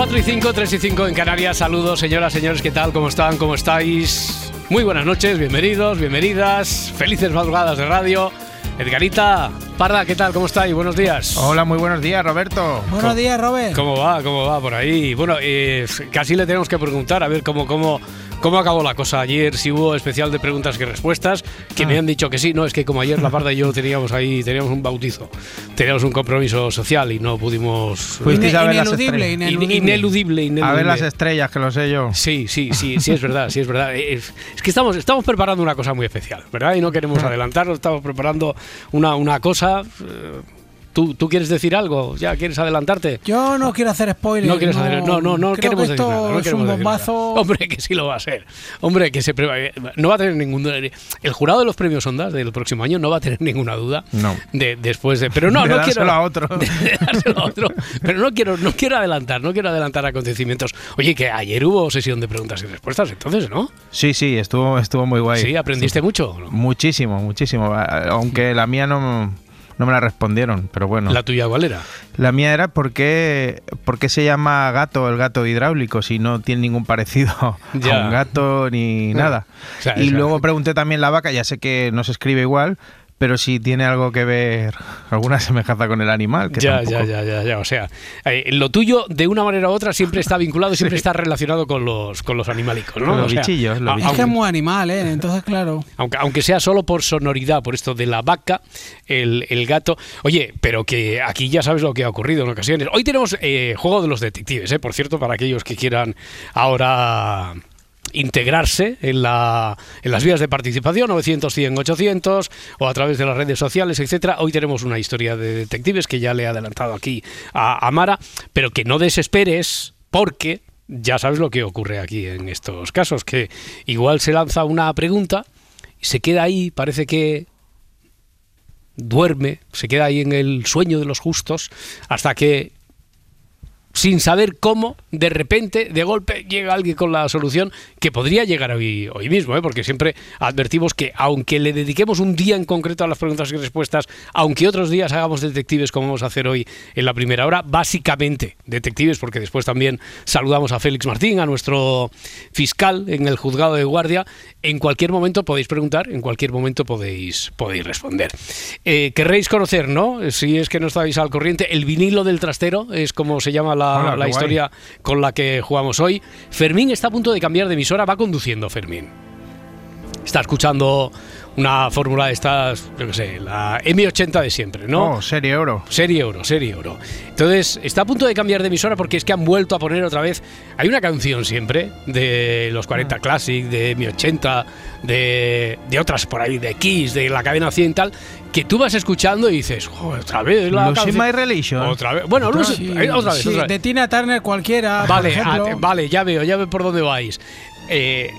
4 y 5, 3 y 5 en Canarias. Saludos, señoras, señores, ¿qué tal? ¿Cómo están? ¿Cómo estáis? Muy buenas noches, bienvenidos, bienvenidas. Felices madrugadas de radio. Edgarita, Parda, ¿qué tal? ¿Cómo estáis? Buenos días. Hola, muy buenos días, Roberto. Buenos días, Robert. ¿Cómo va? ¿Cómo va por ahí? Bueno, eh, casi le tenemos que preguntar a ver cómo, cómo, cómo acabó la cosa ayer, si hubo especial de preguntas y respuestas, que me han dicho que sí, no, es que como ayer la Parda y yo teníamos ahí, teníamos un bautizo, teníamos un compromiso social y no pudimos... Fuisteis a ver las Ineludible, estrellas. ineludible. Ineludible, ineludible. A ver las estrellas, que lo sé yo. Sí, sí, sí, sí, es verdad, sí, es verdad. Es, es que estamos, estamos preparando una cosa muy especial, ¿verdad? Y no queremos adelantarlo, estamos preparando una, una cosa. eh, ¿Tú, ¿Tú quieres decir algo? ¿Ya quieres adelantarte? Yo no quiero hacer spoilers. No quieres hacer, no, no, no creo queremos que decir esto nada. No es queremos un bombazo. nada. Hombre, que sí lo va a ser. Hombre, que se no va a tener ningún el jurado de los premios Ondas del próximo año no va a tener ninguna duda. No. De, después de, pero no, De no dárselo quiero a otro. de dárselo a otro. Pero no quiero, no quiero adelantar, no quiero adelantar acontecimientos. Oye, que ayer hubo sesión de preguntas y respuestas, entonces, ¿no? Sí, sí, estuvo, estuvo muy guay. Sí, aprendiste mucho. ¿no? Muchísimo, muchísimo. Aunque la mía no, no me la respondieron, pero bueno. ¿La tuya cuál era? La mía era por qué, por qué se llama gato el gato hidráulico si no tiene ningún parecido Ya. a un gato ni nada. O sea, y luego pregunté también la vaca, ya sé que no se escribe igual, pero si tiene algo que ver, alguna semejanza con el animal. Que Ya, tampoco- ya, ya, ya, ya. O sea, eh, lo tuyo, de una manera u otra, siempre está vinculado, siempre está relacionado con los, con los animalicos, ¿no? Con los O sea, bichillos, los a- Es bichillos. que es muy animal, ¿eh? Entonces, claro. Aunque, aunque sea solo por sonoridad, por esto de la vaca, el, el gato. Oye, pero que aquí ya sabes lo que ha ocurrido en ocasiones. Hoy tenemos eh, juego de los detectives, ¿eh? por cierto, para aquellos que quieran ahora integrarse en, la, en las vías de participación 900 100 800 o a través de las redes sociales etcétera. Hoy tenemos una historia de detectives que ya le he adelantado aquí a, a Mara pero que no desesperes porque ya sabes lo que ocurre aquí en estos casos que igual se lanza una pregunta y se queda ahí, parece que duerme, se queda ahí en el sueño de los justos, hasta que, sin saber cómo, de repente, de golpe, llega alguien con la solución que podría llegar hoy, hoy mismo, ¿eh? porque siempre advertimos que, aunque le dediquemos un día en concreto a las preguntas y respuestas, aunque otros días hagamos detectives como vamos a hacer hoy en la primera hora, básicamente detectives, porque después también saludamos a Félix Martín, a nuestro fiscal en el juzgado de guardia, en cualquier momento podéis preguntar, en cualquier momento podéis, podéis responder. Eh, querréis conocer, ¿no? Si es que no estáis al corriente, el vinilo del trastero es como se llama la, Hola, guay. historia con la que jugamos hoy. Fermín está a punto de cambiar de emisora, va conduciendo Fermín. Está escuchando una fórmula de estas, yo qué sé, la M80 de siempre, ¿no? Oh, serie oro. Serie Euro, Serie Euro. Entonces, está a punto de cambiar de emisora porque es que han vuelto a poner otra vez. Hay una canción siempre de los 40 Classic, de Mi 80, de, de otras por ahí, de Kiss, de la cadena 100 y tal, que tú vas escuchando y dices, "Joder, otra vez la Lucy canción". My. Otra vez. Bueno, Lucy- Sí, eh, otra vez, sí, otra vez. De Tina Turner cualquiera. Vale, a- vale, ya veo, ya veo por dónde vais. Eh,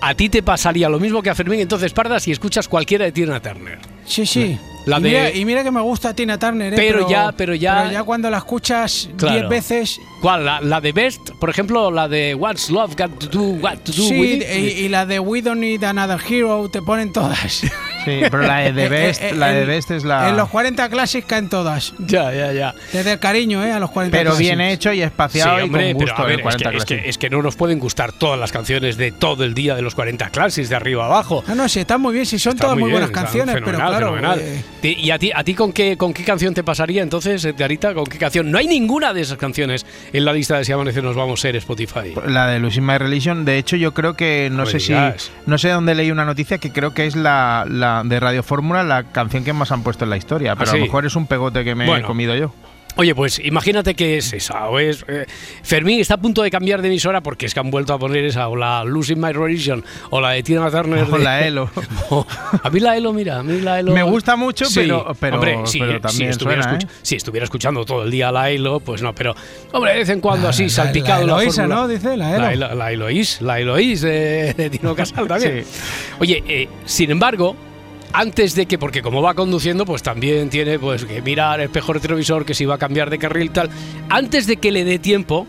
a ti te pasaría lo mismo que a Fermín, entonces Parda, si escuchas cualquiera de Tina Turner. Sí, sí. La y, de- mira, y mira que me gusta Tina Turner, ¿eh? Pero ya- pero ya- cuando la escuchas Claro. diez veces. ¿Cuál? La, la de Best, por ejemplo, la de What's Love Got to Do, What to Do Sí, with It? y, y la de We Don't Need Another Hero te ponen todas. Sí, pero la de The Best, Eh, eh, la de en- Best es la. En los 40 Classics caen todas. Ya, ya, ya. Desde el cariño, ¿eh? A los 40 pero Classics. bien hecho y espaciado sí, hombre, y con pero gusto a ver, el es 40 que, es, que, Classic. es que no nos pueden gustar todas las canciones de todo el día de los 40 clases, de arriba abajo. No, no, sí, están muy bien, sí, son Está todas muy, bien, buenas canciones, pero fenomenal, claro. fenomenal. eh, ¿Y a ti, a ti con, qué, con qué canción te pasaría entonces, Edgarita? ¿Con qué canción? No hay ninguna de esas canciones en la lista de Si Amanece Nos Vamos a ser Spotify. La de Lucy My Religion, de hecho yo creo que no sé si no sé dónde leí una noticia que creo que es la, la de Radio Fórmula la canción que más han puesto en la historia, pero ¿Ah, a lo mejor es un pegote que me Bueno. he comido yo. Oye, pues imagínate que es esa, o es... eh, Fermín está a punto de cambiar de emisora porque es que han vuelto a poner esa, o la Losing My Religion, o la de Tina Turner. O de- la Elo. O- a mí la Elo, mira, a mí la Elo... Me gusta mucho, pero- pero- hombre, sí, pero si también estuviera suena, escuch- ¿eh? Si estuviera escuchando todo el día la Elo, pues no, pero, hombre, de vez en cuando así, La- salpicado la la, Eloísa, fórmula. ¿no? Dice, la Elo. La, Elo- la Eloís, la Eloís de, de Tino Casal también. Oye, eh, sin embargo, antes de que, porque como va conduciendo, pues también tiene pues que mirar el espejo retrovisor, que si va a cambiar de carril tal. Antes de que le dé tiempo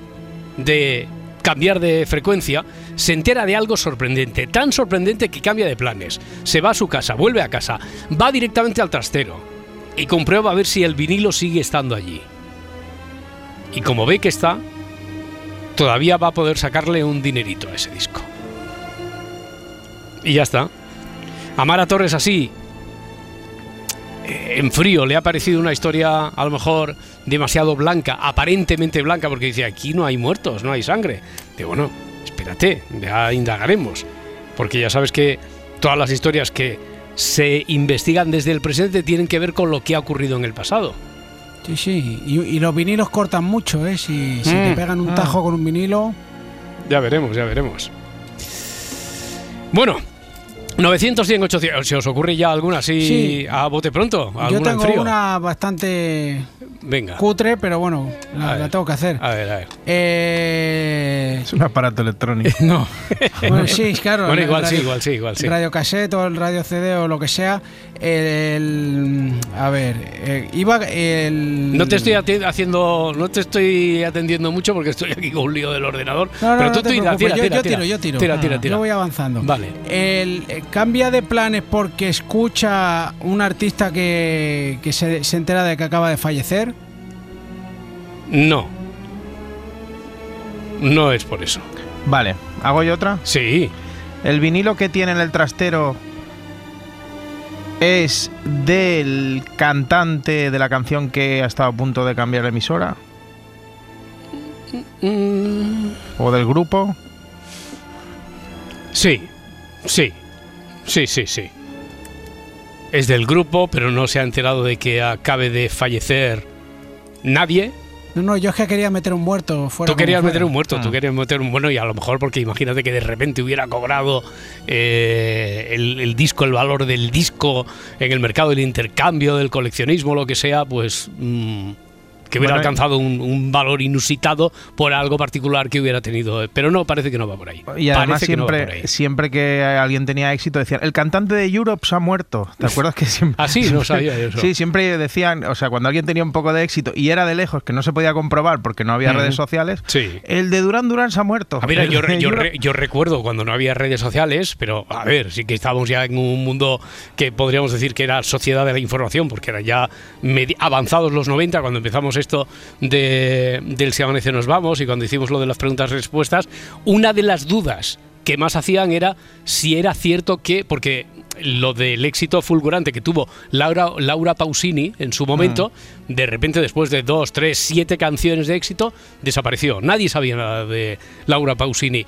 de cambiar de frecuencia, se entera de algo sorprendente, tan sorprendente que cambia de planes. Se va a su casa, vuelve a casa, va directamente al trastero y comprueba a ver si el vinilo sigue estando allí. Y como ve que está, todavía va a poder sacarle un dinerito a ese disco. Y ya está. A Mara Torres así, eh, en frío, le ha parecido una historia a lo mejor demasiado blanca, aparentemente blanca, porque dice, aquí no hay muertos, no hay sangre. Digo, bueno, espérate, ya indagaremos. Porque ya sabes que todas las historias que se investigan desde el presente tienen que ver con lo que ha ocurrido en el pasado. Sí, sí. Y, y los vinilos cortan mucho, ¿eh? Si, si Mm. te pegan un tajo con un vinilo. Ya veremos, ya veremos. Bueno, 900, 100, 800. ¿Se os ocurre ya alguna así Sí. a bote pronto? Yo ¿Alguna en tengo frío? una bastante Venga. cutre, pero bueno, la, tengo que hacer. A ver, a ver. Eh, Es un aparato electrónico. no. Bueno, sí, claro. Bueno, igual sí, igual sí, igual sí. Radio cassette o el radio CD o lo que sea. El, a ver, eh, iba el. No te estoy haciendo, no te estoy atendiendo mucho porque estoy aquí con un lío del ordenador. No, no, pero no tú te tira, tira, yo, tira, yo tiro, yo tiro. Tira, tira, tira. Yo voy avanzando. Vale. El, eh, cambia de planes porque escucha un artista que, que se, se entera de que acaba de fallecer. No. No es por eso. Vale, ¿hago yo otra? Sí. El vinilo que tiene en el trastero es del cantante de la canción que ha estado a punto de cambiar la emisora Mm, o del grupo. sí. Sí. Sí, sí, sí. Es del grupo, pero no se ha enterado de que acabe de fallecer nadie. No, no, yo es que quería meter un muerto fuera. Tú querías meter un muerto, tú Ah. querías meter un bueno y a lo mejor porque imagínate que de repente hubiera cobrado eh, el, el disco, el valor del disco en el mercado del intercambio, del coleccionismo, lo que sea, pues mm, que hubiera Bueno, alcanzado un, un valor inusitado por algo particular que hubiera tenido. Pero no, parece que no va por ahí. Y además Parece que no siempre, ahí. siempre que alguien tenía éxito decían, el cantante de Europe se ha muerto. ¿Te acuerdas que siempre... Ah, sí, no sabía eso. Sí, siempre decían, o sea, cuando alguien tenía un poco de éxito y era de lejos, que no se podía comprobar porque no había redes sociales, Sí. el de Duran Duran se ha muerto. Ah, mira, El yo, re- recuerdo cuando no había redes sociales, pero a ver, sí que estábamos ya en un mundo que podríamos decir que era sociedad de la información, porque eran ya avanzados los 90 cuando empezamos esto de, del Si amanece nos vamos y cuando hicimos lo de las preguntas-respuestas. Una de las dudas que más hacían era si era cierto que, porque lo del éxito fulgurante que tuvo Laura, Laura Pausini en su momento, de repente después de dos, tres, siete canciones de éxito, desapareció. Nadie sabía nada de Laura Pausini.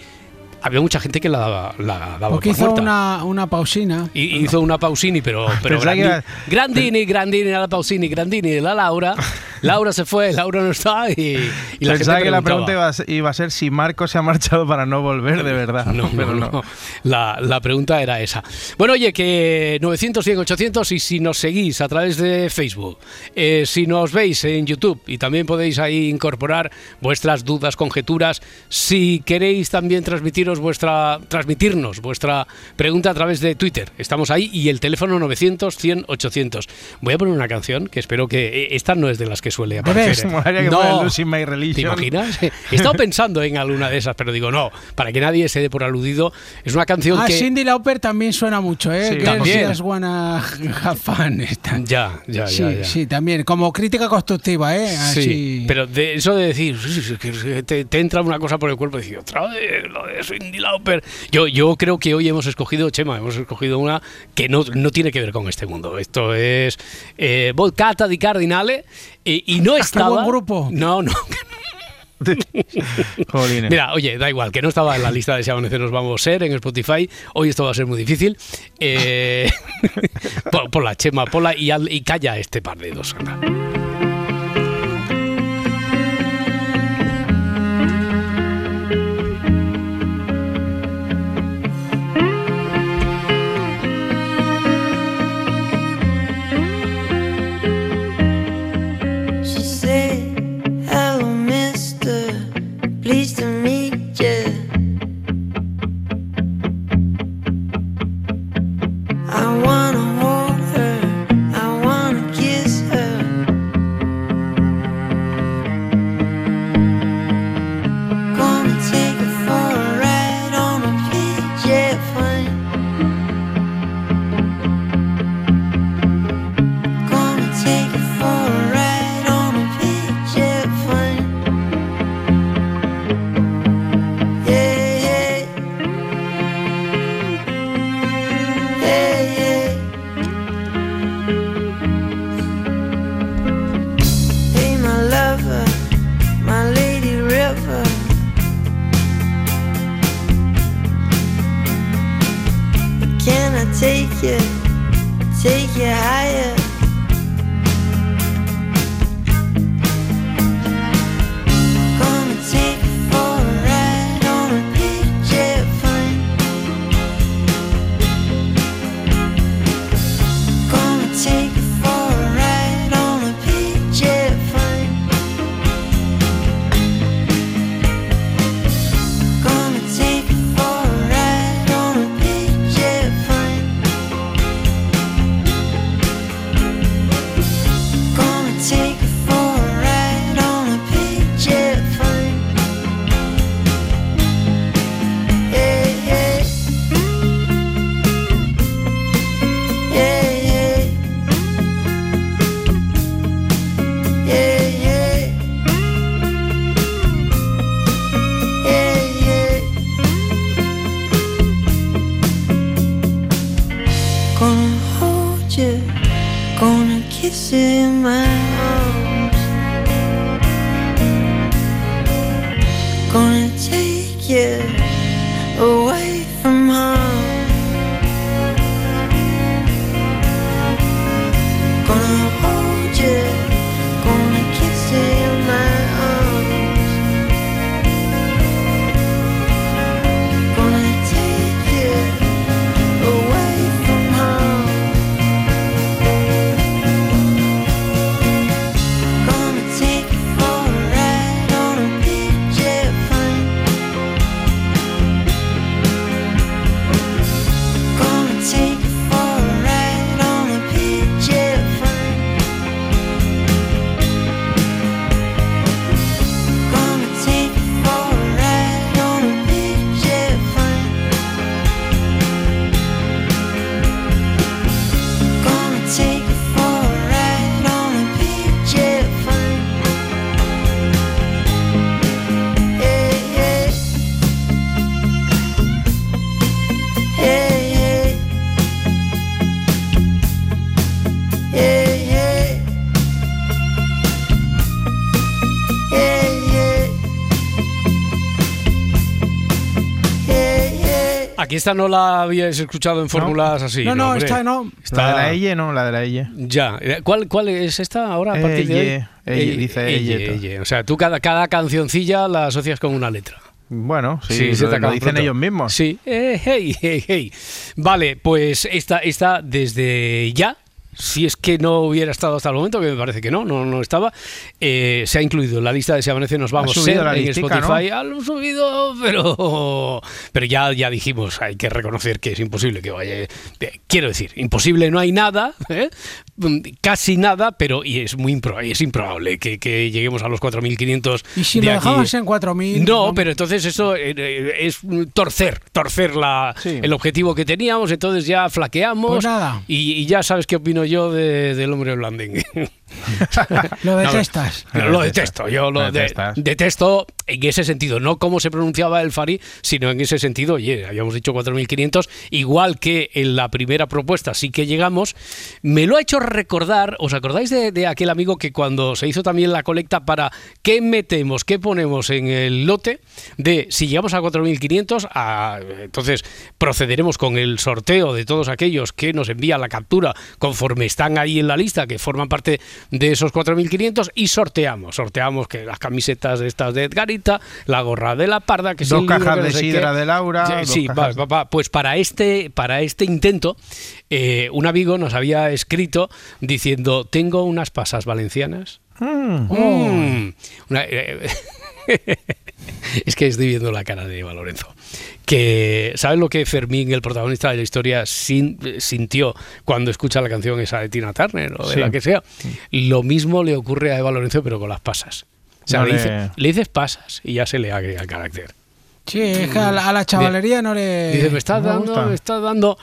Había mucha gente que la daba, la daba Porque por hizo muerta. una, una pausina. Y- Hizo una Pausini, pero, pero Pensaba que Grandi- iba- Grandini, Grandini, la Pausini, Grandini, la Laura. Laura se fue, Laura no está y, y la Pensaba gente que la pregunta iba a, ser, iba a ser si Marco se ha marchado para no volver de verdad. No, pero no, no. La, la pregunta era esa. Bueno, oye, que 900, 100, 800 y si nos seguís a través de Facebook, eh, si nos veis en YouTube y también podéis ahí incorporar vuestras dudas, conjeturas, si queréis también transmitiros vuestra, transmitirnos vuestra pregunta a través de Twitter, estamos ahí y el teléfono 900, 100, 800. Voy a poner una canción que espero que eh, esta no es de las que suele aparecer. ¿eh? No. ¿Te imaginas? He estado pensando en alguna de esas, pero digo, no, para que nadie se dé por aludido. Es una canción Ah, que. Cindy Lauper también suena mucho, ¿eh? Sí, también. Wanna Have Fun. Esta. Ya, ya, sí, ya. ya. sí, también. Como crítica constructiva, ¿eh? Sí, Así. pero de eso de decir sí, sí, te, te entra una cosa por el cuerpo y decir otra vez lo de Cindy Lauper. Yo, yo creo que hoy hemos escogido, Chema, hemos escogido una que no, no tiene que ver con este mundo. Esto es eh, Volcata di Cardinale y, y no estaba. buen grupo. No, no. Mira, oye, da igual, que no estaba en la lista de Si Amanece Nos Vamos a ser en Spotify. Hoy esto va a ser muy difícil. Eh, por, por la chema, pola y, al- y calla este par de dos. anda. Aquí esta no la habíais escuchado en fórmulas así. no, no, hombre. esta no. La de la Elle, no, la de la Elle. Ya. ¿Cuál, ¿Cuál es esta ahora a partir de hoy? Elle, dice Elle. O sea, tú cada, cada cancioncilla la asocias con una letra. Bueno, sí, Sí, se lo, te lo dicen pronto. ellos mismos. Sí. Eh, hey, hey, hey. Vale, pues esta, esta desde ya. Si es que no hubiera estado hasta el momento, que me parece que no, no, no estaba, eh, se ha incluido en la lista de Si Amanece Nos Vamos Ser la en listica, Spotify. Ha subido, pero, pero ya, ya dijimos, hay que reconocer que es imposible que vaya. eh, Quiero decir, imposible no hay nada, ¿eh? Casi nada, pero y es muy impro- es improbable que, que lleguemos a los 4.500. Y si de lo aquí. dejamos en 4.000. No, pero entonces eso eh, eh, es torcer, torcer la, Sí. el objetivo que teníamos, entonces ya flaqueamos. Pues nada. Y, y ya sabes qué opino yo de- del hombre blandengue. Lo detestas. Yo Lo detesto, yo lo Lo de- detesto en ese sentido, no como se pronunciaba el Fari, sino en ese sentido, oye, habíamos dicho 4.500, igual que en la primera propuesta sí que llegamos, me lo ha hecho recordar, ¿os acordáis de, de aquel amigo que cuando se hizo también la colecta para qué metemos, qué ponemos en el lote, de si llegamos a 4.500, a- entonces procederemos con el sorteo de todos aquellos que nos envían la captura conforme están ahí en la lista, que forman parte de esos 4.500 y sorteamos. Sorteamos que las camisetas de estas de Edgarita, la gorra de la parda, que Dos cajas que no de sé sidra qué. de Laura, Sí, va, va, va. pues para este, para este intento, eh, un amigo nos había escrito diciendo, tengo unas pasas valencianas. Mm. Mm. Una- eh, es que estoy viendo la cara de Eva Lorenzo. Que, ¿sabes lo que Fermín, el protagonista de la historia, sin- sintió cuando escucha la canción esa de Tina Turner o de Sí. la que sea? Lo mismo le ocurre a Eva Lorenzo, pero con las pasas. O sea, No le, le- dice- le dices pasas y ya se le agrega el carácter. Sí, es que a la, a la chavalería no le. Dice, me estás dando, me estás dando.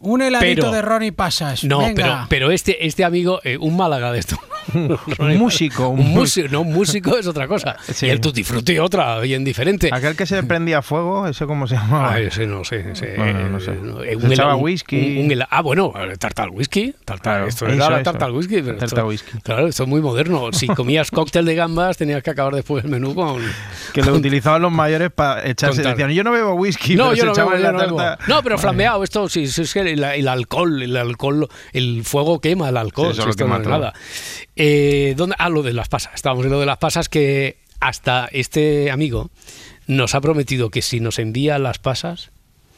Un heladito Pero- de Ronnie Pasas. No, Venga. pero, pero este, este amigo, eh, un Málaga de esto. Un músico, un Un músico, no, un músico es otra cosa. Sí. Y el tutti frutti otra, bien diferente. Aquel que se prendía fuego, ¿ese cómo se llamaba? Ah, ese no sé. ese, Bueno, no sé. eh, Se echaba whisky. un- un ah, bueno, tartal whisky. Tartal, Claro, esto eso, era eso. tartal whisky. Pero Tarta esto- whisky. Claro, esto es muy moderno. Si comías cóctel de gambas, tenías que acabar después el menú con. Que lo utilizaban los mayores para echarse. Decían, yo no bebo whisky, No, pero yo se no, bebo, yo la no tarta. No, pero flambeado, esto sí, sí, es que el, el alcohol, el alcohol, el fuego quema el alcohol. Sí, eso si lo no es nada. Eh, ¿dónde? Ah, lo de las pasas. Estábamos en lo de las pasas que hasta este amigo nos ha prometido que si nos envía las pasas,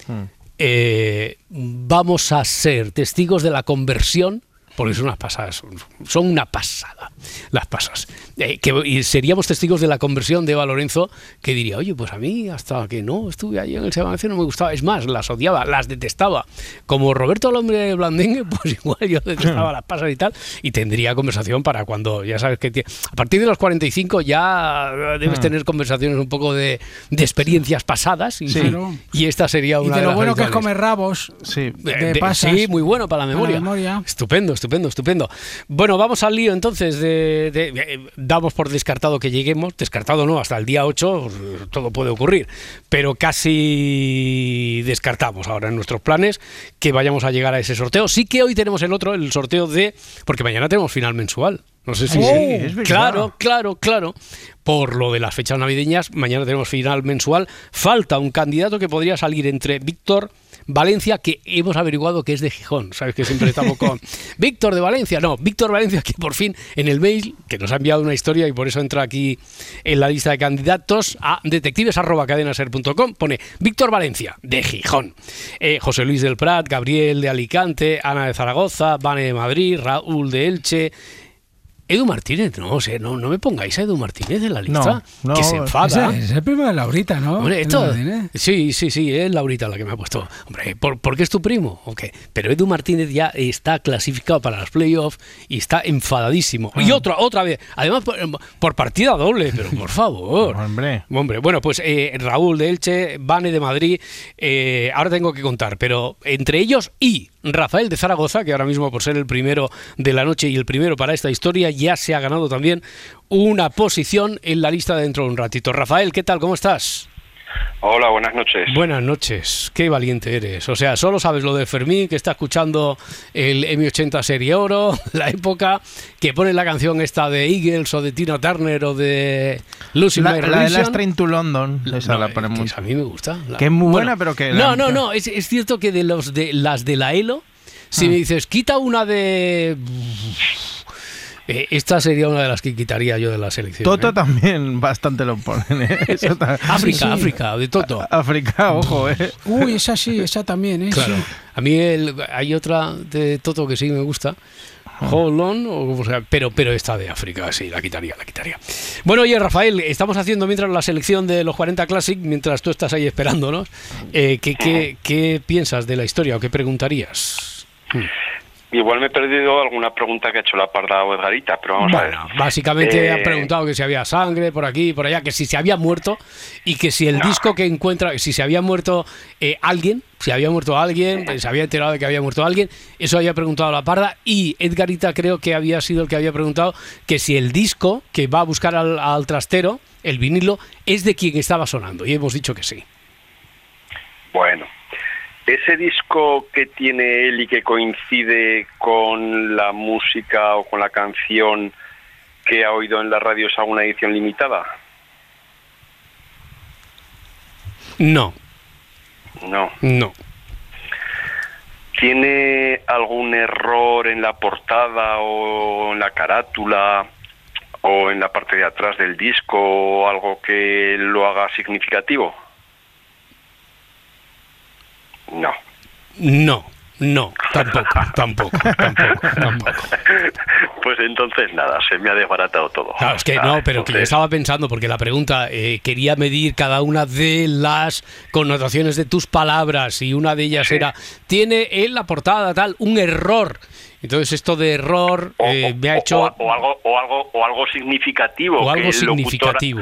Hmm. eh, vamos a ser testigos de la conversión, porque son unas pasadas, son una pasada las pasas. Eh, que, y seríamos testigos de la conversión de Eva Lorenzo, que diría, oye, pues a mí hasta que no estuve allí en el Sebastián no me gustaba, es más, las odiaba, las detestaba. Como Roberto el hombre blandengue, pues igual yo detestaba las pasas y tal, y tendría conversación para cuando, ya sabes que a partir de los 45 ya debes tener conversaciones un poco de, de experiencias pasadas, y, Sí. Claro. y esta sería Y una de lo las bueno que es habituales. comer rabos. Sí. Eh, de de- pasas. Sí, muy bueno para la Para la memoria. memoria. Estupendo, estupendo, estupendo. Bueno, vamos al lío entonces. De, de- eh, damos por descartado que lleguemos. Descartado no, hasta el día 8 eh, todo puede ocurrir. Pero casi descartamos ahora en nuestros planes que vayamos a llegar a ese sorteo. Sí que hoy tenemos el otro, el sorteo de... Porque mañana tenemos final mensual. No sé si... Sí, es claro, claro, claro. Por lo de las fechas navideñas, mañana tenemos final mensual. Falta un candidato que podría salir entre Víctor Valencia, que hemos averiguado que es de Gijón. Sabes que siempre estamos con Víctor de Valencia. No, Víctor Valencia, que por fin en el mail, que nos ha enviado una historia y por eso entra aquí en la lista de candidatos a detectives.cadenaser.com, pone Víctor Valencia, de Gijón. Eh, José Luis del Prat, Gabriel de Alicante, Ana de Zaragoza, Vane de Madrid, Raúl de Elche. Edu Martínez, no, o sea, no, no me pongáis a Edu Martínez en la lista, no, que se enfada. Es el primo de Laurita, ¿no? Hombre, esto, sí, sí, sí, es Laurita la que me ha puesto. Hombre, ¿por, por qué es tu primo? Ok, Pero Edu Martínez ya está clasificado para los playoffs y está enfadadísimo. Ah. Y otra, otra vez, además por, por partida doble, pero por favor. Hombre. Hombre, bueno, pues eh, Raúl de Elche, Vane de Madrid, eh, ahora tengo que contar, pero entre ellos y Rafael de Zaragoza, que ahora mismo por ser el primero de la noche y el primero para esta historia, ya se ha ganado también una posición en la lista dentro de un ratito. Rafael, ¿qué tal? ¿Cómo estás? Hola, buenas noches. Buenas noches, qué valiente eres. O sea, solo sabes lo de Fermín, que está escuchando el M80 Serie Oro, la época, que pone la canción esta de Eagles o de Tina Turner o de Lucy La, la de. Last Train to London. Esa No, la que mucho. A mí me gusta. La- Que es muy buena, pero que No, la- no, no. Es, es cierto que de los de las de la ELO, si Ah. me dices, quita una de. Eh, esta sería una de las que quitaría yo de la selección. Toto ¿eh? también bastante lo ponen. ¿eh? Eso está- África, Sí, sí. África, de Toto. África, ojo, ¿eh? Uy, esa sí, esa también, ¿eh? Claro. Sí. A mí el- hay otra de Toto que sí me gusta. Hold on, o como sea, pero, pero esta de África, sí, la quitaría, la quitaría. Bueno, oye, Rafael, estamos haciendo mientras la selección de los 40 Classic, mientras tú estás ahí esperándonos. Eh, ¿qué, qué, qué piensas de la historia o qué preguntarías? Igual me he perdido alguna pregunta que ha hecho la parda o Edgarita, pero vamos Bueno, a ver. básicamente Eh, han preguntado que si había sangre por aquí y por allá, que si se había muerto y que si el disco que encuentra, si se había muerto eh, alguien, si había muerto alguien, eh, se había enterado de que había muerto alguien, eso había preguntado la parda y Edgarita creo que había sido el que había preguntado que si el disco que va a buscar al, al trastero, el vinilo, es de quien estaba sonando y hemos dicho que sí. Bueno, ese disco que tiene él y que coincide con la música o con la canción que ha oído en la radio es alguna edición limitada. No, No. no. ¿Tiene algún error en la portada o en la carátula o en la parte de atrás del disco o algo que lo haga significativo? No. No, no, tampoco, tampoco, tampoco, tampoco. Pues entonces nada, se me ha desbaratado todo. Claro, es que Ah, no, pero que yo estaba pensando, porque la pregunta eh, quería medir cada una de las connotaciones de tus palabras y una de ellas Sí. era, tiene en la portada tal un error. Entonces esto de error o, eh, me ha o- hecho... o- o algo o algo o algo significativo o que algo locutor- significativo.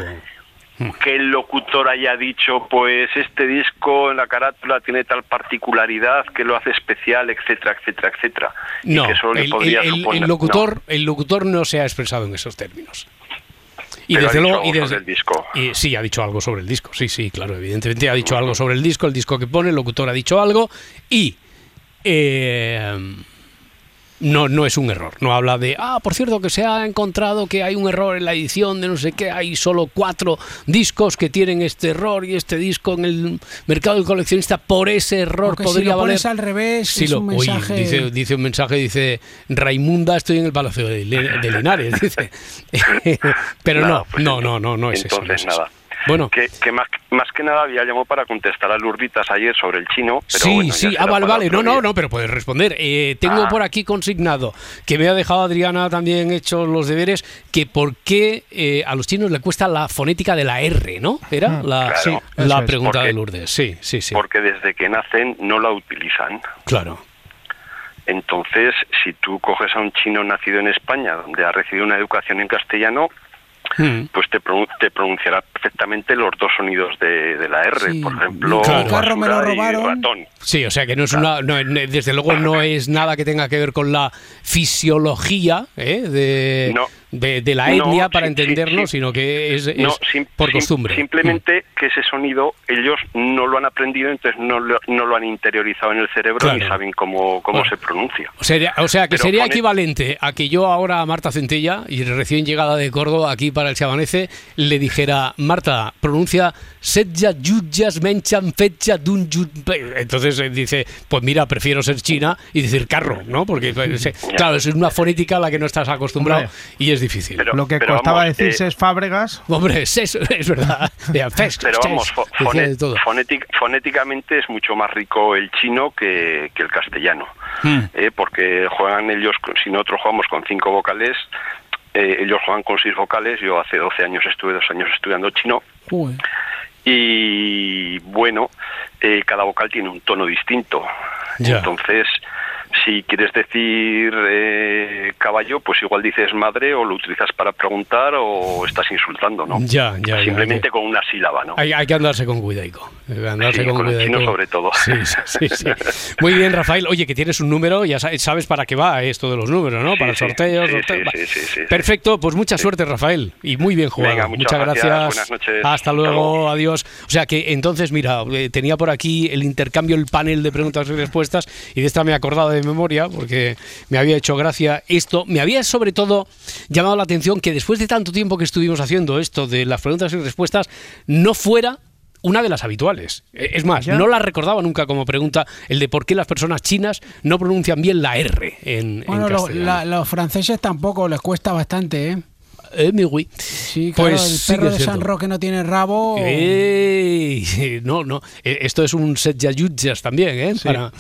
que el locutor haya dicho pues este disco en la carátula tiene tal particularidad que lo hace especial etcétera etcétera etcétera y No, que eso le el, el- suponer- el locutor, el locutor no se ha expresado en esos términos. Y Pero ha desde dicho luego, y desde- sobre el disco. y sí, ha dicho algo sobre el disco. Sí, sí, claro, evidentemente ha dicho algo sobre el disco, el disco que pone, el locutor ha dicho algo y eh, no, no es un error. No habla de, ah, por cierto, que se ha encontrado que hay un error en la edición de no sé qué, hay solo cuatro discos que tienen este error y este disco en el mercado del coleccionista por ese error Porque podría si lo valer. pones al revés, Sí, es lo- un oye, dice, dice un mensaje, dice Raimunda, estoy en el Palacio de, de Linares, dice. Pero Nada, no, pues no, no, no, no es eso. no entonces es eso. Bueno, Que, que más, más que nada había llamado para contestar a Lurditas ayer sobre el chino. Pero sí, bueno, sí, ah, vale, vale, no, no, no, pero puedes responder. Eh, tengo Ah. por aquí consignado que me ha dejado Adriana también hecho los deberes, que por qué eh, a los chinos le cuesta la fonética de la R, ¿no? Era la, Claro, sí, eso la pregunta Porque- de Lourdes, sí, sí, sí, Porque desde que nacen no la utilizan. claro. Entonces, si tú coges a un chino nacido en España, donde ha recibido una educación en castellano, Mm. pues te, pronun- te pronunciará perfectamente los dos sonidos de, de la R. Sí. Por ejemplo, Claro. El carro me lo y robaron. ratón. Sí, o sea que no es una, no, no, desde luego no es nada que tenga que ver con la fisiología ¿eh? de, No. De, de la No, etnia para sí, entenderlo, sí. sino que es, es No, sim- por costumbre. Simplemente que ese sonido ellos no lo han aprendido, entonces no lo, no lo han interiorizado en el cerebro Claro. ni saben cómo, cómo Bueno. se pronuncia. O sea, o sea, que Pero sería el- equivalente a que yo ahora a Marta Centella, y recién llegada de Córdoba aquí para el Chabanece, le dijera, Marta, pronuncia Setja Yuyas Menchan Fecha Dun Yut-". Entonces eh, dice, pues mira, prefiero ser china y decir carro, ¿no? Porque, pues, eh, claro, es una fonética a la que no estás acostumbrado Hombre. y es difícil. Pero- Lo que pero costaba vamos, decirse eh, es Fábregas. Hombre, es, eso, es verdad. Fes, Pero vamos, todo. fonétic- fonéticamente es mucho más rico el chino que, que el castellano. Hmm. eh, porque juegan ellos, si nosotros jugamos con cinco vocales, eh, ellos juegan con seis vocales. Yo hace 12 años estuve dos años estudiando chino. Y bueno, eh, cada vocal tiene un tono distinto. Ya. Entonces, si quieres decir eh, caballo, pues igual dices madre o lo utilizas para preguntar o estás insultando, ¿no? Ya, ya, Simplemente ya. con una sílaba, ¿no? Hay, hay que andarse con cuidaico. Que andarse Sí, con, con el cuidaico. chino sobre todo. Sí, sí. Muy bien, Rafael. Oye, que tienes un número, ya sa- sabes para qué va esto de los números, ¿no? Para el sí, sorteo. sí, sorteo. sí, Va. sí, sí, sí, sí. Perfecto, pues mucha suerte, Rafael. Y muy bien jugado. Venga, muchas muchas gracias, buenas noches. Hasta luego. adiós. O sea que entonces, mira, eh, tenía por aquí el intercambio, el panel de preguntas y respuestas, y de esta me he acordado de memoria, porque me había hecho gracia esto. Me había sobre todo llamado la atención que después de tanto tiempo que estuvimos haciendo esto de las preguntas y respuestas, no fuera una de las habituales. Eh, Es más, Ya. no la recordaba nunca como pregunta el de por qué las personas chinas no pronuncian bien la R en, en Bueno, lo- castellano. la- los franceses tampoco les cuesta bastante, ¿eh? Eh, mi güey. Sí, claro, Pues el perro de. San Roque no tiene rabo. Ey, no, no. Eh, Esto es un set yayutjas también, ¿eh? Para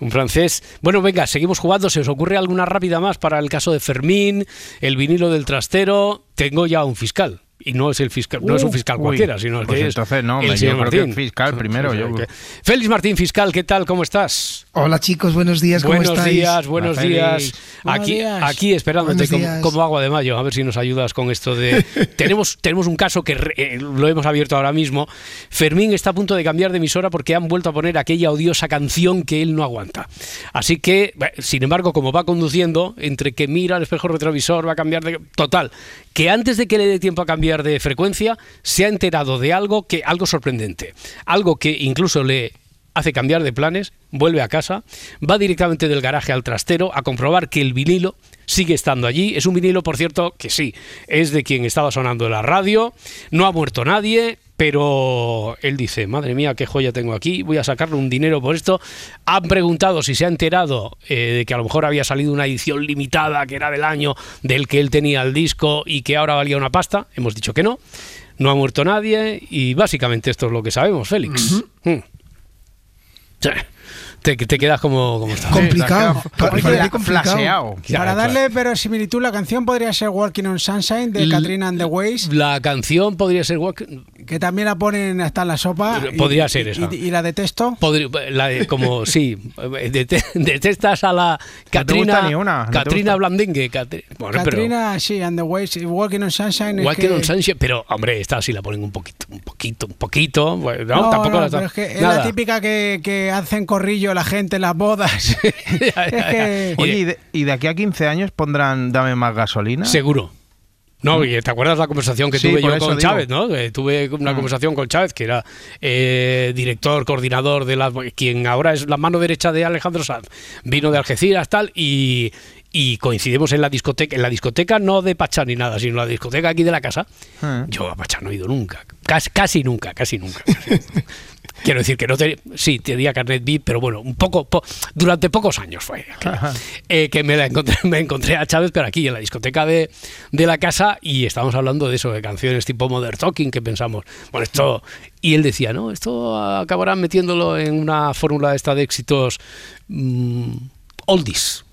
un francés. Bueno, venga, seguimos jugando. ¿Se os ocurre alguna rápida más para el caso de Fermín, el vinilo del trastero? Tengo ya un fiscal. Y no es el fiscal, no es un fiscal Uy, cualquiera, sino el pues que entonces es no, el señor yo creo que Martín. fiscal primero, Sí, sí, yo- que- Félix Martín, fiscal, ¿qué tal? ¿Cómo estás? Hola chicos, buenos días, ¿cómo Buenos estáis? días, buenos Hola, días. Buenos Aquí, días. aquí esperándote como, agua de mayo, a ver si nos ayudas con esto de... tenemos, tenemos un caso que re- eh, lo hemos abierto ahora mismo. Fermín está a punto de cambiar de emisora porque han vuelto a poner aquella odiosa canción que él no aguanta. Así que, bah, sin embargo, como va conduciendo, entre que mira al espejo retrovisor, va a cambiar de... Total, que antes de que le dé tiempo a cambiar de frecuencia, se ha enterado de algo que algo sorprendente. Algo que incluso le hace cambiar de planes, vuelve a casa, va directamente del garaje al trastero a comprobar que el vinilo sigue estando allí. Es un vinilo, por cierto, que sí, es de quien estaba sonando la radio, no ha muerto nadie, pero él dice, madre mía, qué joya tengo aquí, voy a sacarle un dinero por esto. Han preguntado si se ha enterado eh, de que a lo mejor había salido una edición limitada, que era del año del que él tenía el disco y que ahora valía una pasta. Hemos dicho que no. No ha muerto nadie y básicamente esto es lo que sabemos, Félix. Mm. Sí. Te, te quedas como, como está. Complicado. Sí, te Para complicado. flaseado. Darle verosimilitud, la canción podría ser Walking on Sunshine de L- Katrina and the Waves, La canción podría ser Walk- que también la ponen hasta en la sopa. Pero y- podría ser esa. Y, y la detesto. podría- la de- como sí, dete- detestas a la Katrina ni una, no Katrina. Blandingue, Catri- bueno, pero- Katrina, sí, and the Waves, Walking on Sunshine. es Walking que- on Sunshine, pero hombre, esta sí la ponen un poquito, un poquito, un poquito. Bueno, no, No, tampoco no, la pero es que es la típica que, que hacen corrillo la gente en las bodas. Ya, ya, es que- ya. Oye, ¿y de, y de aquí a 15 años pondrán Dame más gasolina? Seguro. No, y te acuerdas la conversación que Sí, tuve yo con. Chávez, ¿no? Que tuve una Mm. conversación con Chávez, que era eh, director, coordinador de la. quien ahora es la mano derecha de Alejandro Sanz. Vino de Algeciras, tal, y, y coincidimos en la discoteca, en la discoteca no de Pachá ni nada, sino la discoteca aquí de la casa. Ah. Yo a Pachá no he ido nunca. Casi, casi nunca, casi nunca. casi nunca. Quiero decir que no te, sí, tenía carnet VIP, pero bueno, un poco, po- durante pocos años fue. Eh, que me, la encontré, me encontré a Chávez, pero aquí en la discoteca de, de la casa, y estábamos hablando de eso, de canciones tipo Modern Talking, que pensamos, bueno, esto. Y él decía, no, esto acabarán metiéndolo en una fórmula esta de éxitos mm, oldies.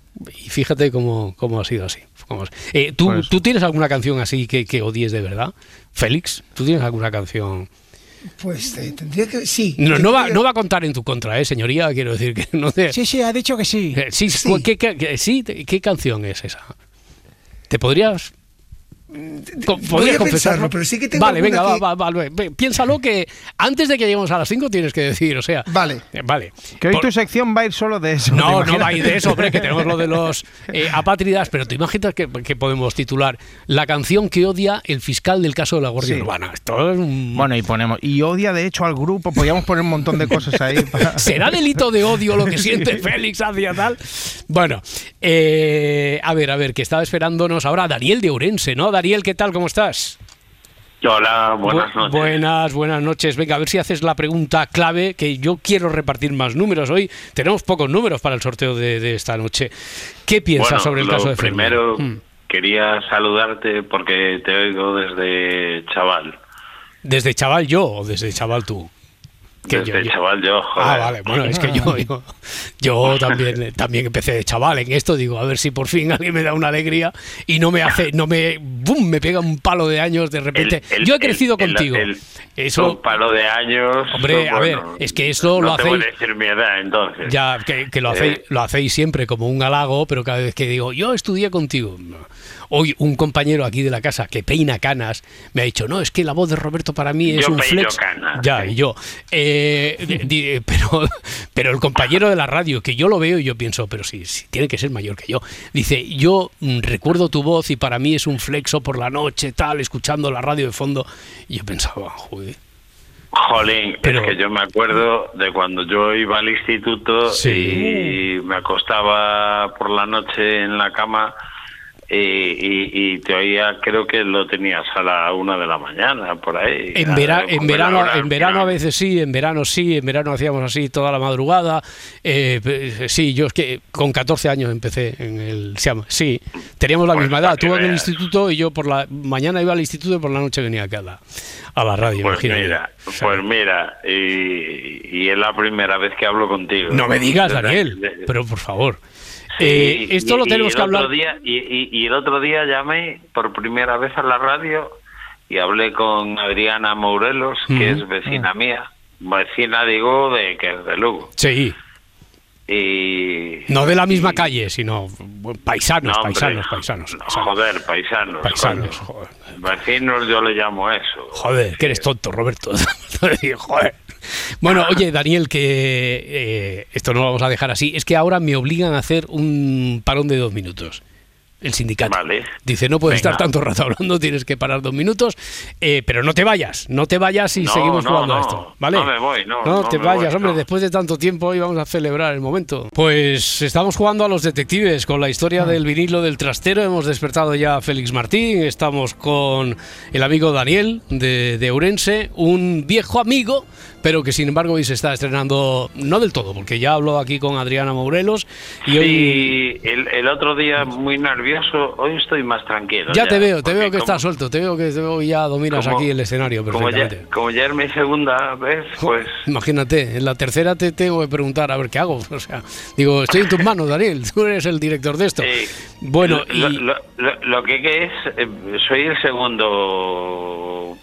Y fíjate cómo, cómo ha sido así. Eh, ¿tú, Pues- ¿Tú tienes alguna canción así que, que odies de verdad? Félix, ¿tú tienes alguna canción? Pues eh, tendría que. Sí. No, no, va, tendría- no va a contar en tu contra, ¿eh, señoría? Quiero decir que no te... Sí, sí, ha dicho que sí. Eh, Sí, ¿qué, qué- qué- sí, ¿qué canción es esa? ¿Te podrías co- Voy podrías a confesarlo? pensarlo, pero sí que tengo Vale, venga, que- va, va, va, piénsalo que antes de que lleguemos a las 5 tienes que decir, o sea... Vale. eh, Vale. Que hoy Por- tu sección va a ir solo de eso. ¿te no, no va a ir de eso, hombre, que tenemos lo de los eh, apátridas, pero te imaginas que, que podemos titular la canción que odia el fiscal del caso de la Guardia Sí. Urbana. Esto es un... Bueno, y ponemos. Y odia de hecho al grupo. Podríamos poner un montón de cosas ahí. para- ¿Será delito de odio lo que siente Félix hacia tal? Bueno, eh, a ver, a ver, que estaba esperándonos ahora Daniel de Ourense, ¿no? Daniel, ¿qué tal? ¿Cómo estás? Hola, buenas Bu- noches. Buenas, buenas noches. Venga, a ver si haces la pregunta clave, que yo quiero repartir más números hoy. Tenemos pocos números para el sorteo de, de esta noche. ¿Qué piensas Bueno, sobre el caso de? Primero, Mm. quería saludarte porque te oigo desde chaval. ¿Desde chaval yo o desde chaval tú? Que desde yo- yo- chaval yo, joder. Ah, vale, bueno, es que yo, yo, yo también, también empecé de chaval en esto, digo, a ver si por fin alguien me da una alegría y no me hace, no me, ¡bum! me pega un palo de años de repente. El- el- yo he crecido el- contigo. el- Eso, Un palo de años. Hombre, a ver, bueno, es que eso no lo te voy hacéis- a decir mi edad, entonces. ya, que, que lo, hacéis, Eh. lo hacéis siempre como un halago, pero cada vez que digo, yo estudié contigo. Hoy un compañero aquí de la casa que peina canas me ha dicho, no, es que la voz de Roberto para mí es Yo un flex. canas, ya, sí. y yo. Eh, di- di- pero, pero el compañero de la radio, que yo lo veo y yo pienso, pero sí, sí, tiene que ser mayor que yo. Dice, yo mm, recuerdo tu voz y para mí es un flexo por la noche, tal, escuchando la radio de fondo. Y yo pensaba, joder. Jolín, Pero- es que yo me acuerdo de cuando yo iba al instituto Sí. y me acostaba por la noche en la cama y, y- oía, creo que lo tenías a la una de la mañana, por ahí. En, vera- en verano, en verano a veces sí, en verano sí, en verano hacíamos así toda la madrugada. Eh, pe- sí, yo es que con 14 años empecé en el SIAM. Sí, teníamos la Pues misma edad. Tú en el instituto y yo por la mañana iba al instituto y por la noche venía acá a la, a la radio. Pues imagínate. mira, O sea, pues mira, y, y es la primera vez que hablo contigo. no me digas, Daniel, pero por favor. Sí, Eh, y- esto lo y tenemos el que otro hablar. Día, y, y- y el otro día llamé por primera vez a la radio y hablé con Adriana Mourelos, que es vecina mía. Vecina, digo, de que es de Lugo. Sí, Y... no de la misma y- calle, sino paisanos, No, paisanos, paisanos, paisanos. Joder, paisanos. Paisanos, joder. Vecinos yo le llamo eso. Joder, que eres tonto, Roberto. Joder. Bueno, oye, Daniel, que eh, esto no lo vamos a dejar así. Es que ahora me obligan a hacer un parón de dos minutos. El sindicato. Vale. Dice, no puedes Venga. estar tanto rato hablando, tienes que parar dos minutos. eh, pero no te vayas, no te vayas y No, seguimos no, jugando a esto. ¿Vale? No me voy, no, no te vayas, voy, hombre. Después de tanto tiempo hoy vamos a celebrar el momento. Pues estamos jugando a los detectives con la historia del vinilo del trastero. Hemos despertado ya a Félix Martín. Estamos con el amigo Daniel de, de Ourense, un viejo amigo, pero que sin embargo hoy se está estrenando, no del todo, porque ya habló aquí con Adriana Morelos y hoy... Y el, el otro día muy nervioso, hoy estoy más tranquilo. Ya te veo, te veo que como- estás suelto, te veo que te veo ya dominas como- aquí el escenario Como ya, perfectamente. como ya es mi segunda vez, pues Imagínate, en la tercera te tengo que preguntar a ver qué hago. O sea, digo, estoy en tus manos, Daniel, tú eres el director de esto. eh, Bueno, lo, y lo- lo- lo que que es, eh, soy el segundo,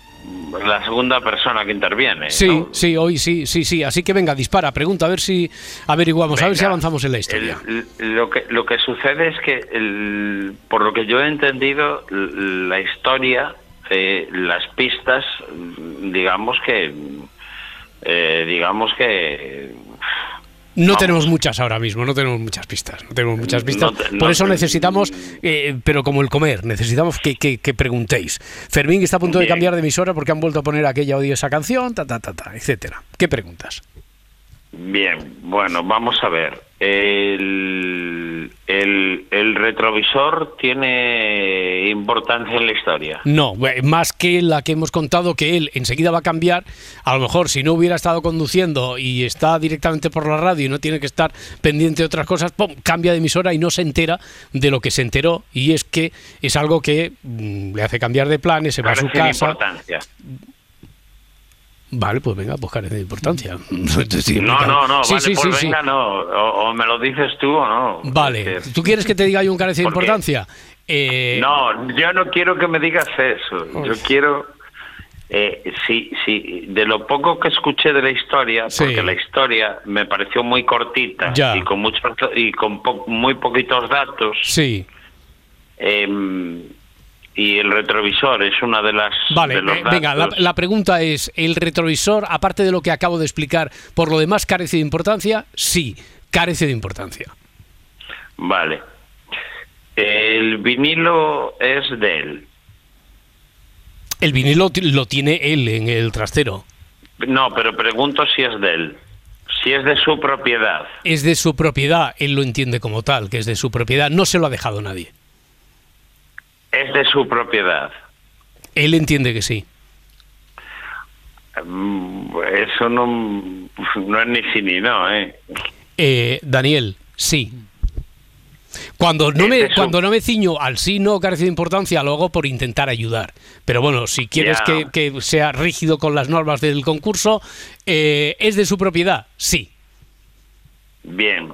la segunda persona que interviene. sí, ¿no? sí, hoy sí, sí, sí. Así que venga, dispara, pregunta, a ver si averiguamos, a ver si avanzamos en la historia. El- lo que lo que sucede es que el- por lo que yo he entendido la historia eh, las pistas digamos que eh, digamos que No Vamos. tenemos muchas ahora mismo, no tenemos muchas pistas. No tenemos muchas pistas. No Por eso necesitamos, eh, pero como el comer, necesitamos que, que- que preguntéis. Fermín está a punto de cambiar de emisora porque han vuelto a poner aquella odiosa canción, ta, ta, ta, ta, etcétera. ¿Qué preguntas? Bien, bueno, vamos a ver. El, el, el retrovisor tiene importancia en la historia. No, eh, más que la que hemos contado que él enseguida va a cambiar. A lo mejor si no hubiera estado conduciendo y está directamente por la radio y no tiene que estar pendiente de otras cosas, ¡pum! cambia de emisora y no se entera de lo que se enteró. Y es que es algo que mm, le hace cambiar de planes, se va a su casa. importancia. Vale, pues venga, pues carece de importancia. No, no, no, Sí, vale, sí, pues venga, no. O, o me lo dices tú o no. Vale, ¿tú quieres que te diga yo un carece de importancia? Eh, No, yo no quiero que me digas eso. Yo quiero. Eh, sí, sí, de lo poco que escuché de la historia, porque la historia me pareció muy cortita Ya. y con muchos y con po- muy poquitos datos, Sí. em, y el retrovisor es una de las Vale, de los eh, venga, la, la pregunta es, ¿el retrovisor, aparte de lo que acabo de explicar, por lo demás carece de importancia? Sí, carece de importancia. Vale. El vinilo es de él. El vinilo lo tiene él en el trastero. No, pero pregunto si es de él. Si es de su propiedad. Es de su propiedad, él lo entiende como tal, que es de su propiedad, no se lo ha dejado nadie. Es de su propiedad. Él entiende que sí. Mm, Eso no, no es ni sí ni no, ¿eh? Eh, Daniel, sí. Cuando no, me, cuando no me ciño al sí no carece de importancia, lo hago por intentar ayudar. Pero bueno, si quieres que, que sea rígido con las normas del concurso, eh, ¿es de su propiedad? Sí. Bien.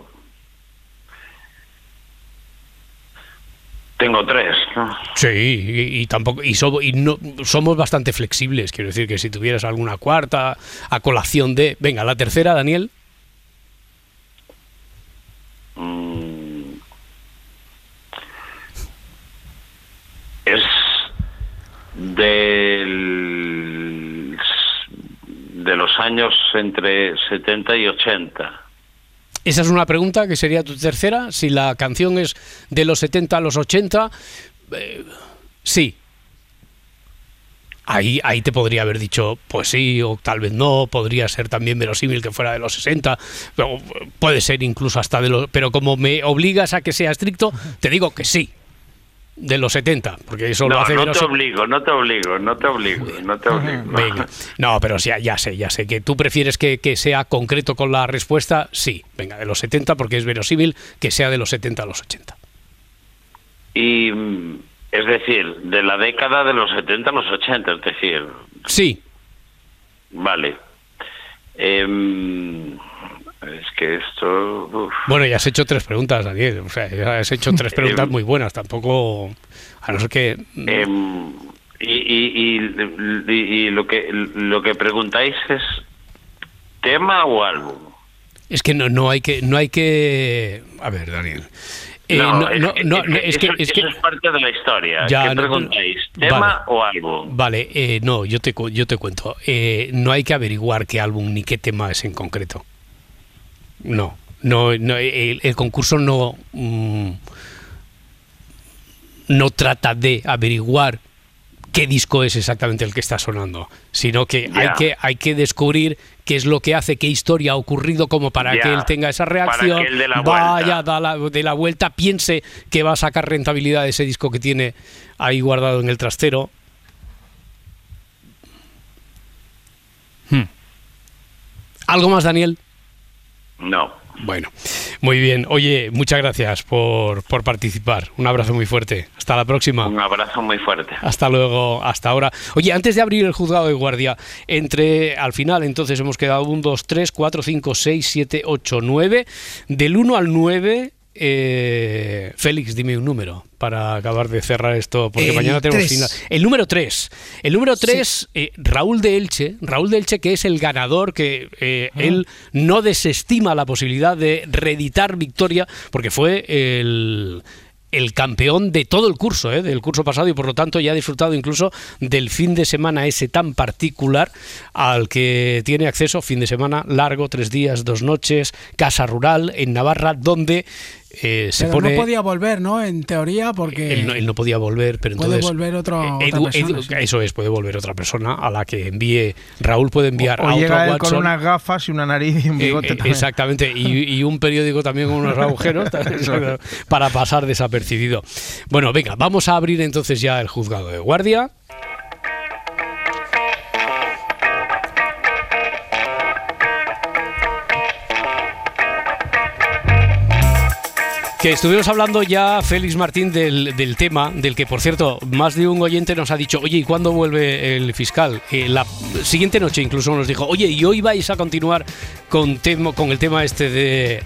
Tengo tres, ¿no? Sí, y, y tampoco y, so- y no, somos bastante flexibles. Quiero decir que si tuvieras alguna cuarta a colación de, venga, la tercera, Daniel. Mm. Es del, de los años entre 70 y 80. Esa es una pregunta que sería tu tercera. Si la canción es de los 70 a los 80, eh, sí. Ahí, ahí te podría haber dicho, pues sí, o tal vez no, podría ser también verosímil que fuera de los 60, pero puede ser incluso hasta de los... Pero como me obligas a que sea estricto, te digo que sí, de los 70, porque eso lo No, hace no te obligo, no te obligo, no te obligo, no te obligo. Venga. No, pero sí, ya sé, ya sé. Que tú prefieres que, que sea concreto con la respuesta, sí. Venga, de los 70, porque es verosímil que sea de los 70 a los 80. Y mm, es decir, de la década de los 70 a los 80, es decir, Sí, vale. Em, es que esto... uf. bueno, ya has hecho tres preguntas, Daniel. O sea, ya has hecho tres preguntas Em. muy buenas. Tampoco. A no ser que. Em, y, y, y, y- lo que lo que preguntáis es tema o álbum. Es que no, no hay que. No hay que. A ver, Daniel. Eh, no, es, no, que- no, no, es que. eso, es que- eso es parte de la historia. Ya, ¿Qué no, preguntáis? vale. ¿Tema o álbum? Vale, eh, no, yo te, yo te cuento. Eh, no hay que averiguar qué álbum ni qué tema es en concreto. No, no, no el, el concurso no, mm, no trata de averiguar qué disco es exactamente el que está sonando, sino que hay que hay que descubrir qué es lo que hace, qué historia ha ocurrido como para que él tenga esa para reacción, que él dé la vaya vuelta. da la- de la vuelta, piense que va a sacar rentabilidad de ese disco que tiene ahí guardado en el trastero. Hmm. ¿Algo más, Daniel? No. Bueno, muy bien. Oye, muchas gracias por, por participar. Un abrazo muy fuerte. Hasta la próxima. Un abrazo muy fuerte. Hasta luego, hasta ahora. Oye, antes de abrir el juzgado de guardia, entre al final, entonces hemos quedado 1, 2, 3, 4, 5, 6, 7, 8, 9. Del 1 al 9, eh, Félix, dime un número para acabar de cerrar esto, porque El mañana tenemos final. El número 3. El número 3, Raúl de Elche. Raúl de Elche, que es el ganador, que eh, él no desestima la posibilidad de reeditar victoria, porque fue el el campeón de todo el curso, ¿eh? del curso pasado, y por lo tanto ya ha disfrutado incluso del fin de semana ese tan particular al que tiene acceso, fin de semana largo, tres días, dos noches, casa rural en Navarra, donde eh, se Pero pone... no podía volver, ¿no? En teoría, porque Él no, él no podía volver, pero puede entonces... volver otro, eh, otra persona, Edu- sí. Eso es, puede volver otra persona a la que envíe... Raúl puede enviar O a otro llega él Watson. con unas gafas y una nariz y un Eh, bigote eh, también. exactamente, y, y un periódico también con unos agujeros para pasar desapercibido. Bueno, venga, vamos a abrir entonces ya el juzgado de guardia. Estuvimos hablando ya, Félix Martín, del, del tema, del que por cierto, más de un oyente nos ha dicho, oye, ¿y cuándo vuelve el fiscal? Eh, la siguiente noche incluso nos dijo, oye, ¿y hoy vais a continuar con, temo- con el tema este de,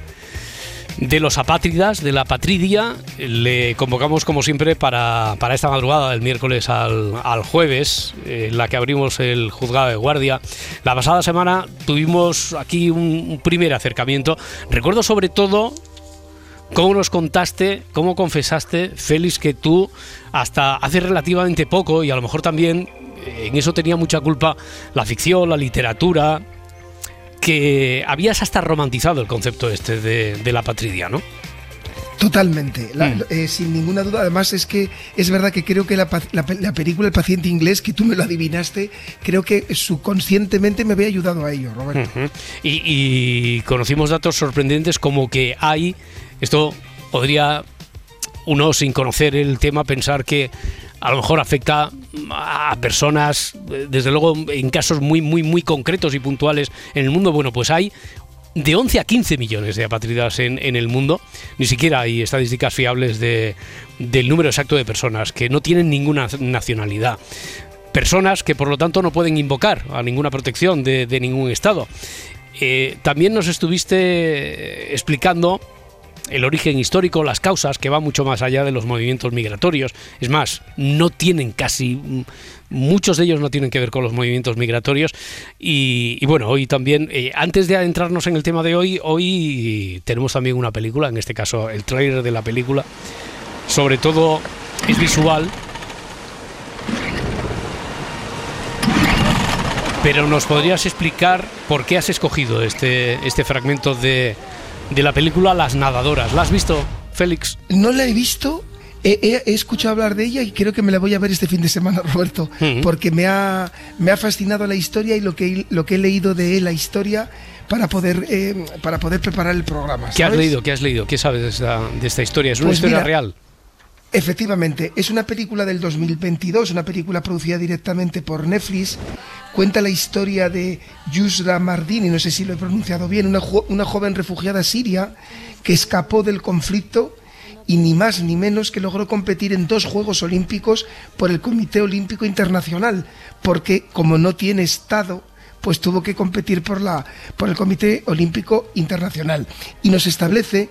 de los apátridas, de la patridia? Le convocamos como siempre para, para esta madrugada, del miércoles al, al jueves, eh, en la que abrimos el juzgado de guardia. La pasada semana tuvimos aquí un primer acercamiento. Recuerdo sobre todo ¿Cómo nos contaste, cómo confesaste, Félix, que tú hasta hace relativamente poco, y a lo mejor también eh, en eso tenía mucha culpa la ficción, la literatura, que habías hasta romantizado el concepto este de, de la patridia, ¿no? Totalmente, La- Mm. eh, sin ninguna duda. Además es que es verdad que creo que la, la la película El paciente inglés, que tú me lo adivinaste, creo que subconscientemente me había ayudado a ello, Roberto. Y, y conocimos datos sorprendentes como que hay, esto podría uno sin conocer el tema pensar que a lo mejor afecta a personas, desde luego en casos muy, muy, muy concretos y puntuales en el mundo. Bueno, pues hay de 11 a 15 millones de apátridas en, en el mundo. Ni siquiera hay estadísticas fiables de, del número exacto de personas que no tienen ninguna nacionalidad. Personas que por lo tanto no pueden invocar a ninguna protección de, de ningún Estado. Eh, también nos estuviste explicando el origen histórico, las causas, que va mucho más allá de los movimientos migratorios. Es más, no tienen casi, muchos de ellos no tienen que ver con los movimientos migratorios. Y, y bueno, hoy también, eh, antes de adentrarnos en el tema de hoy, hoy tenemos también una película, en este caso el tráiler de la película. Sobre todo es visual. Pero nos podrías explicar por qué has escogido este, este fragmento de, de la película Las Nadadoras. ¿La has visto, Félix? No la he visto, he, he- he escuchado hablar de ella y creo que me la voy a ver este fin de semana, Roberto, porque me ha, me ha fascinado la historia y lo que, lo que he leído de la historia para poder, eh, para poder preparar el programa. ¿Qué has leído? ¿Qué has leído? ¿Qué sabes de esta, de esta historia? ¿Es una Pues historia mira, real? Efectivamente, es una película del 2022, una película producida directamente por Netflix. Cuenta la historia de Yusra Mardini, no sé si lo he pronunciado bien, una, una joven refugiada siria que escapó del conflicto y ni más ni menos que logró competir en dos Juegos Olímpicos por el Comité Olímpico Internacional, porque como no tiene Estado, pues tuvo que competir por, la, por el Comité Olímpico Internacional. Y nos establece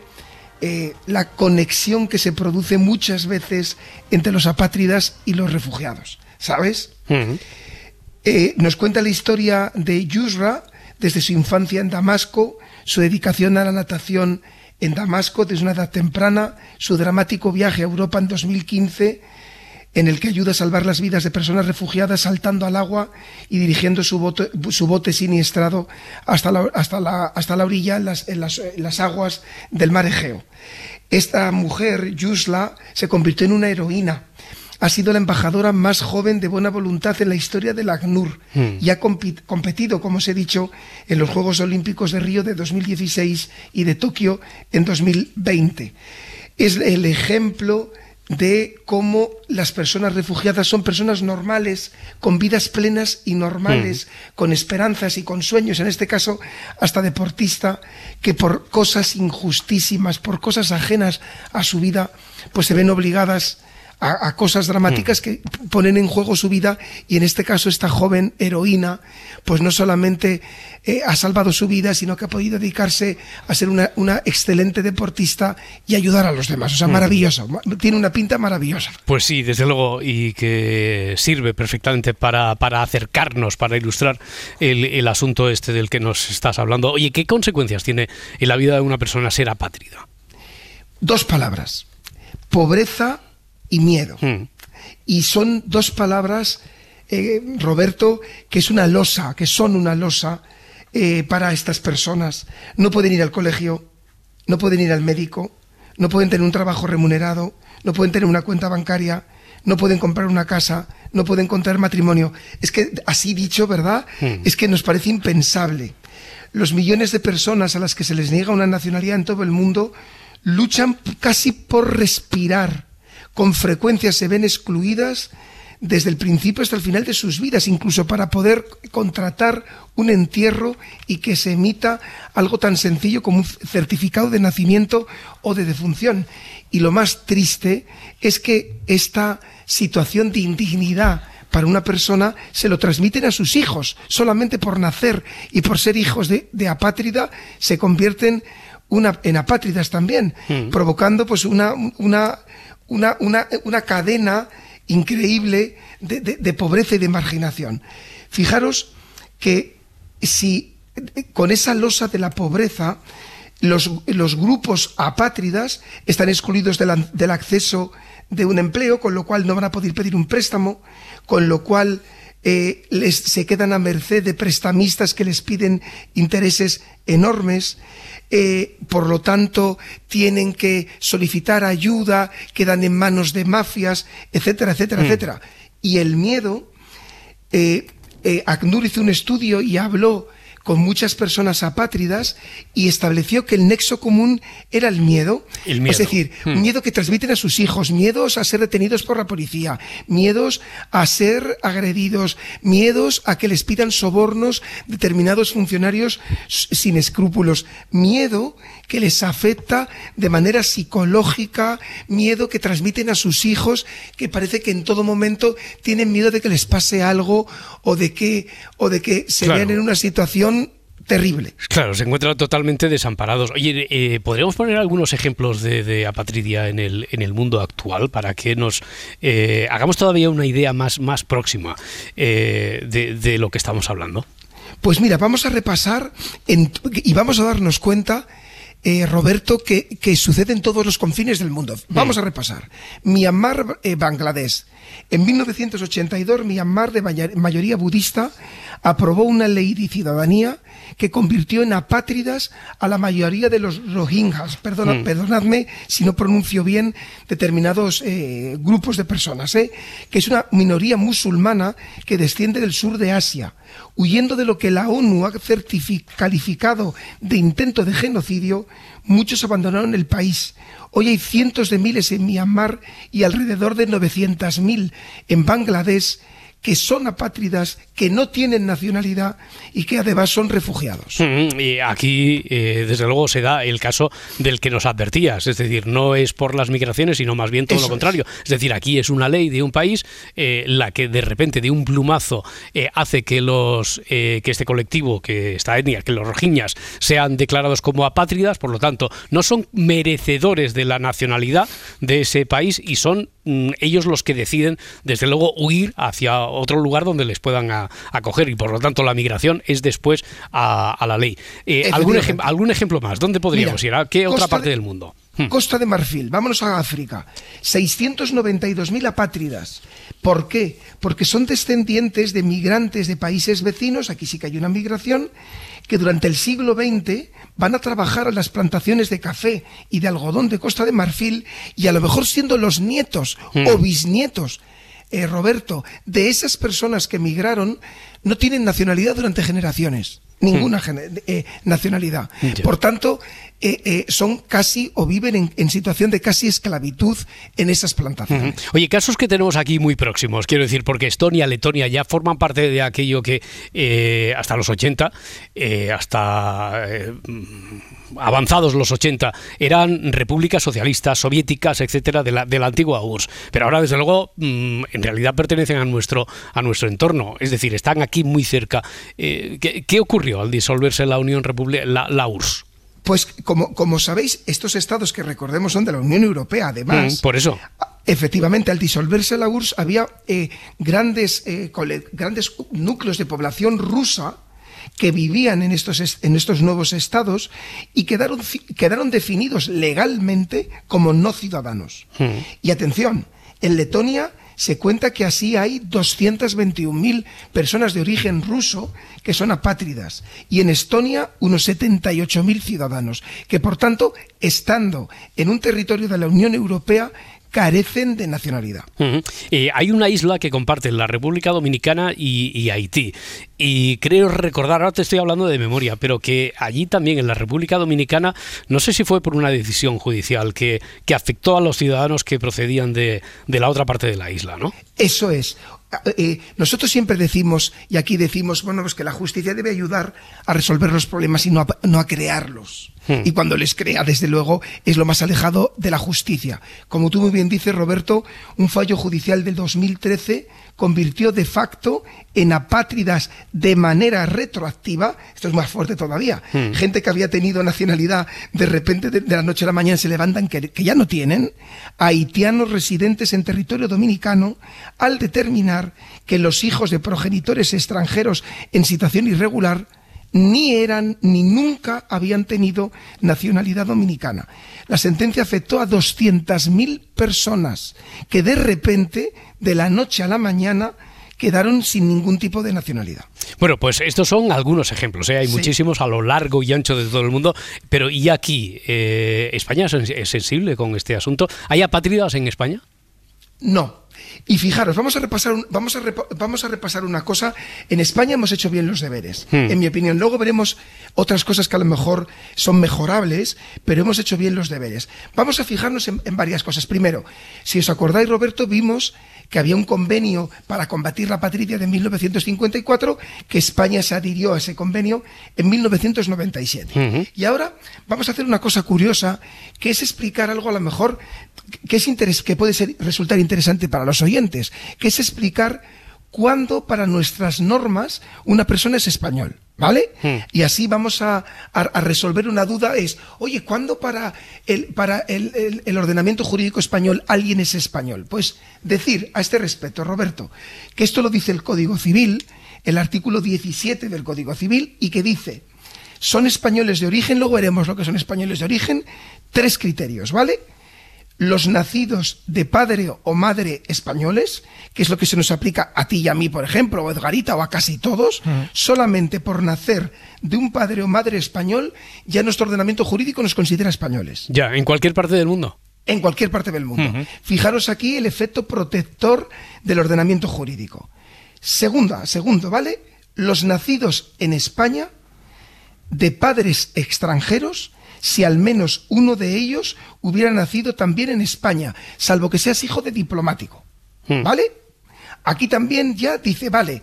eh, la conexión que se produce muchas veces entre los apátridas y los refugiados, ¿sabes? Eh, nos cuenta la historia de Yusra desde su infancia en Damasco, su dedicación a la natación en Damasco desde una edad temprana, su dramático viaje a Europa en 2015, en el que ayuda a salvar las vidas de personas refugiadas saltando al agua y dirigiendo su bote, su bote siniestrado hasta la, hasta la, hasta la orilla en las, en las- en las aguas del mar Egeo. Esta mujer, Yusla, se convirtió en una heroína. Ha sido la embajadora más joven de buena voluntad en la historia del ACNUR Mm. y ha competido, como os he dicho, en los Juegos Olímpicos de Río de 2016 y de Tokio en 2020. Es el ejemplo de cómo las personas refugiadas son personas normales, con vidas plenas y normales, con esperanzas y con sueños, en este caso hasta deportista, que por cosas injustísimas, por cosas ajenas a su vida, pues se ven obligadas a, a cosas dramáticas que ponen en juego su vida y en este caso esta joven heroína pues no solamente eh, ha salvado su vida sino que ha podido dedicarse a ser una, una excelente deportista y ayudar a los demás. O sea, maravilloso. Ma- Tiene una pinta maravillosa. Pues sí, desde luego, y que sirve perfectamente para, para acercarnos, para ilustrar el, el asunto este del que nos estás hablando. Oye, ¿qué consecuencias tiene en la vida de una persona ser apátrida? Dos palabras. pobreza y miedo. Mm. Y son dos palabras, eh, Roberto, que es una losa, que son una losa eh, para estas personas. No pueden ir al colegio, no pueden ir al médico, no pueden tener un trabajo remunerado, no pueden tener una cuenta bancaria, no pueden comprar una casa, no pueden contraer matrimonio. Es que, así dicho, ¿verdad? Es que nos parece impensable. Los millones de personas a las que se les niega una nacionalidad en todo el mundo luchan casi por respirar. Con frecuencia se ven excluidas desde el principio hasta el final de sus vidas, incluso para poder contratar un entierro y que se emita algo tan sencillo como un certificado de nacimiento o de defunción. Y lo más triste es que esta situación de indignidad para una persona se lo transmiten a sus hijos. Solamente por nacer y por ser hijos de, de apátrida se convierten una, en apátridas también, provocando pues una, una, una, una, una cadena increíble de, de- pobreza y de marginación. Fijaros que si con esa losa de la pobreza los, los grupos apátridas están excluidos del acceso de un empleo, con lo cual no van a poder pedir un préstamo, con lo cual eh, les, se quedan a merced de prestamistas que les piden intereses enormes, eh, por lo tanto tienen que solicitar ayuda, quedan en manos de mafias, etcétera, etcétera, etcétera. Y el miedo, eh, eh, ACNUR hizo un estudio y habló con muchas personas apátridas y estableció que el nexo común era el miedo. El miedo. Es decir, Hmm. miedo que transmiten a sus hijos, miedos a ser detenidos por la policía, miedos a ser agredidos, miedos a que les pidan sobornos determinados funcionarios sin escrúpulos, miedo que les afecta de manera psicológica, miedo que transmiten a sus hijos, que parece que en todo momento tienen miedo de que les pase algo o de que, o de que se Claro. vean en una situación terrible. Claro, se encuentran totalmente desamparados. Oye, eh, ¿podríamos poner algunos ejemplos de, de apatridia en el, en el mundo actual para que nos eh, hagamos todavía una idea más, más próxima eh, de, de lo que estamos hablando? Pues mira, vamos a repasar en- y vamos a darnos cuenta, eh, Roberto, que, que sucede en todos los confines del mundo. Vamos a repasar. Myanmar, eh, Bangladesh. En 1982, Myanmar, de mayoría budista, aprobó una ley de ciudadanía que convirtió en apátridas a la mayoría de los rohingyas. Perdona- Perdonadme si no pronuncio bien determinados eh, grupos de personas, ¿eh? que es una minoría musulmana que desciende del sur de Asia huyendo de lo que la ONU ha calificado de intento de genocidio, muchos abandonaron el país. Hoy hay cientos de miles en Myanmar y alrededor de 900.000 en Bangladesh que son apátridas, que no tienen nacionalidad y que además son refugiados. Mm, Y aquí, eh, desde luego, se da el caso del que nos advertías. Es decir, no es por las migraciones, sino más bien todo Eso lo contrario. Es. decir, aquí es una ley de un país eh, la que de repente, de un plumazo, eh, hace que los que este colectivo, que esta etnia, que los rojiñas, sean declarados como apátridas. Por lo tanto, no son merecedores de la nacionalidad de ese país y son mm, ellos los que deciden, desde luego, huir hacia otro lugar donde les puedan a- acoger y por lo tanto la migración es después a, a la ley. Eh, ¿algún, ejem- ¿Algún ejemplo más? ¿Dónde podríamos Mira, ir? ¿A qué otra parte de- del mundo? Hmm. Costa de Marfil, vámonos a África. 692.000 apátridas. ¿Por qué? Porque son descendientes de migrantes de países vecinos, aquí sí que hay una migración, que durante el siglo XX van a trabajar en las plantaciones de café y de algodón de Costa de Marfil y a lo mejor siendo los nietos o bisnietos, eh, Roberto, de esas personas que migraron, no tienen nacionalidad durante generaciones. Ninguna gene- eh, nacionalidad. Por tanto, eh, eh, son casi o viven en, en situación de casi esclavitud en esas plantaciones. Oye, casos que tenemos aquí muy próximos, quiero decir, porque Estonia, Letonia ya forman parte de aquello que eh, hasta los 80, eh, hasta avanzados los 80, eran repúblicas socialistas, soviéticas, etcétera, de la, de la antigua URSS. Pero ahora, desde luego, mm, en realidad pertenecen a nuestro, a nuestro entorno, es decir, están aquí muy cerca. ¿qué, qué ocurrió al disolverse la Unión República, la, la URSS? Pues como, como sabéis, estos estados que recordemos son de la Unión Europea, además. Mm, por eso. Efectivamente, al disolverse la URSS había eh, grandes, eh, grandes núcleos de población rusa que vivían en estos, es- en estos nuevos estados y quedaron, quedaron definidos legalmente como no ciudadanos. Y atención, en Letonia se cuenta que así hay 221.000 personas de origen ruso que son apátridas y en Estonia unos 78.000 ciudadanos que por tanto, estando en un territorio de la Unión Europea, carecen de nacionalidad. Eh, hay una isla que comparten la República Dominicana y, y Haití. Y creo recordar, ahora te estoy hablando de memoria, pero que allí también en la República Dominicana, no sé si fue por una decisión judicial que, que afectó a los ciudadanos que procedían de, de la otra parte de la isla, ¿no? Eso es. Eh, nosotros siempre decimos, y aquí decimos, bueno, pues que la justicia debe ayudar a resolver los problemas y no a, no a crearlos. Hmm. Y cuando les crea, desde luego, es lo más alejado de la justicia. Como tú muy bien dices, Roberto, un fallo judicial del 2013 convirtió de facto en apátridas de manera retroactiva, esto es más fuerte todavía, Hmm. gente que había tenido nacionalidad de repente de, de la noche a la mañana se levantan que, que ya no tienen, haitianos residentes en territorio dominicano, al determinar que los hijos de progenitores extranjeros en situación irregular ni eran ni nunca habían tenido nacionalidad dominicana. La sentencia afectó a 200.000 personas que de repente, de la noche a la mañana, quedaron sin ningún tipo de nacionalidad. Bueno, pues estos son algunos ejemplos, ¿eh? hay Sí. muchísimos a lo largo y ancho de todo el mundo, pero ¿y aquí? Eh, ¿España es sensible con este asunto? ¿Hay apátridas en España? No. Y fijaros, vamos a repasar, un- vamos a repa- vamos a repasar una cosa. En España hemos hecho bien los deberes, Hmm. en mi opinión. Luego veremos otras cosas que a lo mejor son mejorables, pero hemos hecho bien los deberes. Vamos a fijarnos en, en varias cosas. Primero, si os acordáis, Roberto, vimos que había un convenio para combatir la patria de 1954, que España se adhirió a ese convenio en 1997. Y ahora vamos a hacer una cosa curiosa, que es explicar algo a lo mejor que, es interes- que puede ser, resultar interesante para los oyentes, que es explicar cuándo para nuestras normas una persona es español. ¿Vale? Y así vamos a, a- a resolver una duda es, oye, ¿cuándo para, el, para el, el- el ordenamiento jurídico español alguien es español? Pues decir a este respecto, Roberto, que esto lo dice el Código Civil, el artículo 17 del Código Civil, y que dice, son españoles de origen, luego veremos lo que son españoles de origen, tres criterios, ¿vale? Los nacidos de padre o madre españoles, que es lo que se nos aplica a ti y a mí, por ejemplo, o a Edgarita o a casi todos, solamente por nacer de un padre o madre español, ya nuestro ordenamiento jurídico nos considera españoles Ya, en cualquier parte del mundo. en cualquier parte del mundo. Fijaros aquí el efecto protector del ordenamiento jurídico. Segunda, segundo, ¿vale? Los nacidos en España de padres extranjeros, si al menos uno de ellos hubiera nacido también en España, salvo que seas hijo de diplomático. ¿Vale? Aquí también ya dice, vale,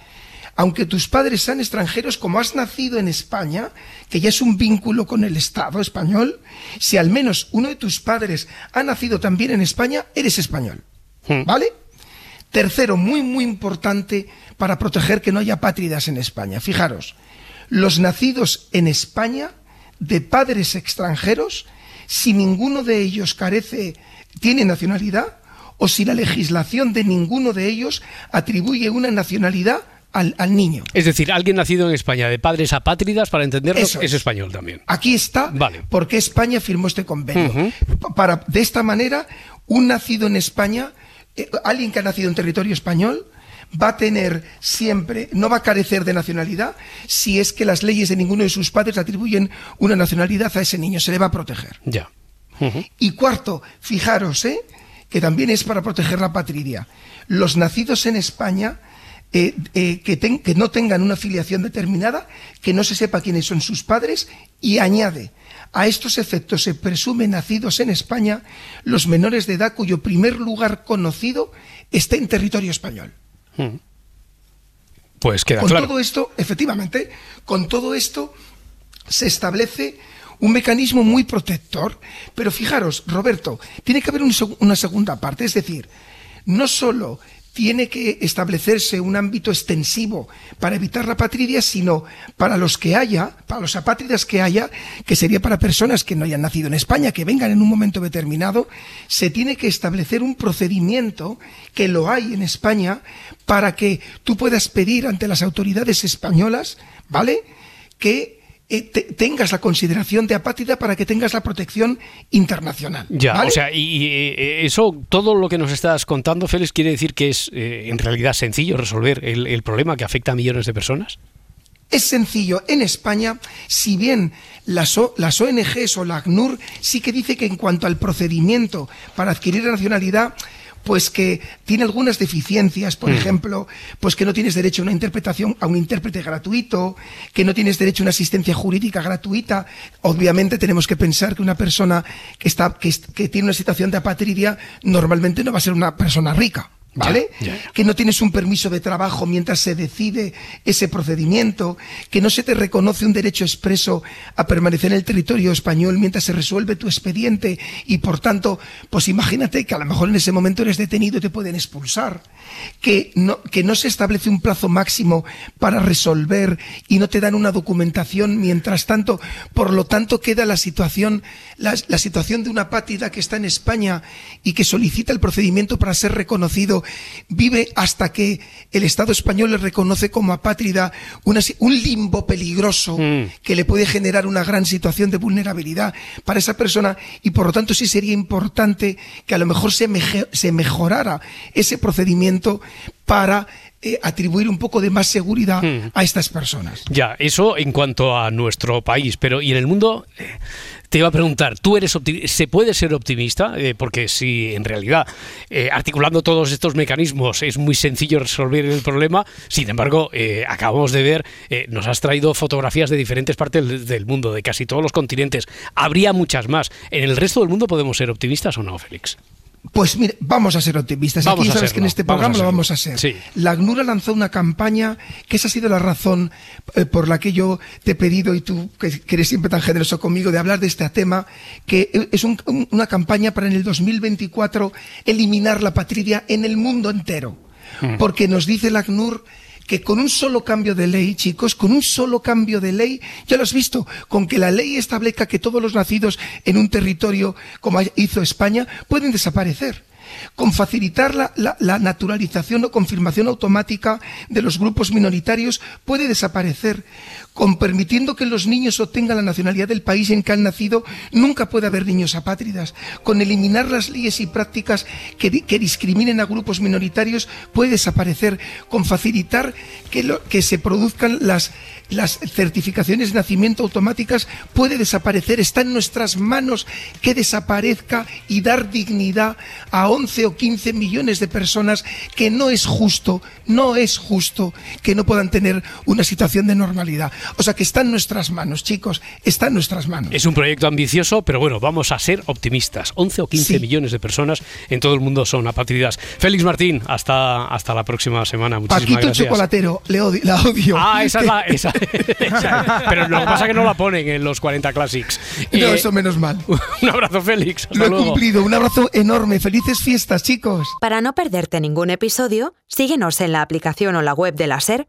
aunque tus padres sean extranjeros, como has nacido en España, que ya es un vínculo con el Estado español, si al menos uno de tus padres ha nacido también en España, eres español. ¿Vale? Tercero, muy, muy importante para proteger que no haya pátridas en España. Fijaros, los nacidos en España de padres extranjeros, si ninguno de ellos carece, tiene nacionalidad, o si la legislación de ninguno de ellos atribuye una nacionalidad al, al niño. Es decir, alguien nacido en España de padres apátridas, para entenderlo, Eso es es. español también. Aquí está Vale. por qué España firmó este convenio. Pa- Para, de esta manera, un nacido en España, eh, alguien que ha nacido en territorio español, va a tener siempre, no va a carecer de nacionalidad si es que las leyes de ninguno de sus padres atribuyen una nacionalidad a ese niño, se le va a proteger. Ya. Y cuarto, fijaros, ¿eh? que también es para proteger la patria. Los nacidos en España eh, eh, que, ten- que no tengan una filiación determinada, que no se sepa quiénes son sus padres, y añade, a estos efectos se presume nacidos en España los menores de edad cuyo primer lugar conocido esté en territorio español. Pues queda Con claro. todo esto, efectivamente, con todo esto se establece un mecanismo muy protector. Pero fijaros, Roberto, tiene que haber un seg- una segunda parte. Es decir, no solo tiene que establecerse un ámbito extensivo para evitar la patria, sino para los que haya, para los apátridas que haya, que sería para personas que no hayan nacido en España, que vengan en un momento determinado, se tiene que establecer un procedimiento que lo hay en España para que tú puedas pedir ante las autoridades españolas, ¿vale? que eh, te- tengas la consideración de apátrida para que tengas la protección internacional. Ya, ¿vale? o sea, y, y, eh, eso, todo lo que nos estás contando, Félix, quiere decir que es eh, en realidad sencillo resolver el, el problema que afecta a millones de personas. Es sencillo. En España, si bien las, O- las ONGs o la ACNUR sí que dice que en cuanto al procedimiento para adquirir la nacionalidad, pues que tiene algunas deficiencias, por ejemplo, pues que no tienes derecho a una interpretación, a un intérprete gratuito, que no tienes derecho a una asistencia jurídica gratuita. Obviamente tenemos que pensar que una persona que está, que, est- que tiene una situación de apatridia normalmente no va a ser una persona rica. ¿Vale? Ya, ya, ya. que no tienes un permiso de trabajo mientras se decide ese procedimiento, que no se te reconoce un derecho expreso a permanecer en el territorio español mientras se resuelve tu expediente y por tanto, pues imagínate que a lo mejor en ese momento eres detenido y te pueden expulsar, que no, que no se establece un plazo máximo para resolver y no te dan una documentación mientras tanto, por lo tanto queda la situación, la, la situación de una apátrida que está en España y que solicita el procedimiento para ser reconocido, vive hasta que el Estado español le reconoce como apátrida una un limbo peligroso que le puede generar una gran situación de vulnerabilidad para esa persona y por lo tanto sí sería importante que a lo mejor se, meje- se mejorara ese procedimiento para eh, atribuir un poco de más seguridad a estas personas. Ya, eso en cuanto a nuestro país, pero ¿y en el mundo? Te iba a preguntar, ¿tú eres ¿Se puede ser optimista? Eh, porque si en realidad, eh, articulando todos estos mecanismos, es muy sencillo resolver el problema, sin embargo, eh, acabamos de ver, nos has traído fotografías de diferentes partes del mundo, de casi todos los continentes. Habría muchas más. ¿En el resto del mundo podemos ser optimistas o no, Félix? Pues mire, vamos a ser optimistas. Vamos Aquí sabes que en este vamos programa lo vamos a ser. Sí. La ACNUR lanzó una campaña que esa ha sido la razón eh, por la que yo te he pedido y tú que, que eres siempre tan generoso conmigo de hablar de este tema, que es un- un- una campaña para en el 2024 eliminar la patria en el mundo entero. Porque nos dice la ACNUR que con un solo cambio de ley, chicos, con un solo cambio de ley, ya lo has visto, con que la ley establezca que todos los nacidos en un territorio, como hizo España, pueden desaparecer. Con facilitar la, la- la naturalización o confirmación automática de los grupos minoritarios puede desaparecer. Con permitiendo que los niños obtengan la nacionalidad del país en que han nacido, nunca puede haber niños apátridas. Con eliminar las leyes y prácticas que, que discriminen a grupos minoritarios puede desaparecer. Con facilitar que, que se produzcan las, las certificaciones de nacimiento automáticas puede desaparecer. Está en nuestras manos que desaparezca y dar dignidad a 11 o 15 millones de personas que no es justo, no es justo que no puedan tener una situación de normalidad. O sea que está en nuestras manos, chicos, está en nuestras manos. Es un proyecto ambicioso, pero bueno, vamos a ser optimistas. 11 o 15 Sí. millones de personas en todo el mundo son apátridas. Félix Martín, hasta, hasta la próxima semana. Muchísimas Paquito el gracias. chocolatero, le odio- la odio. Ah, esa es la. esa- esa- pero lo que pasa es que no la ponen en los 40 Classics. No, Eh, eso menos mal. un abrazo, Félix. Hasta Lo he luego. cumplido. Un abrazo enorme. Felices fiestas, chicos. Para no perderte ningún episodio, síguenos en la aplicación o la web de la SER,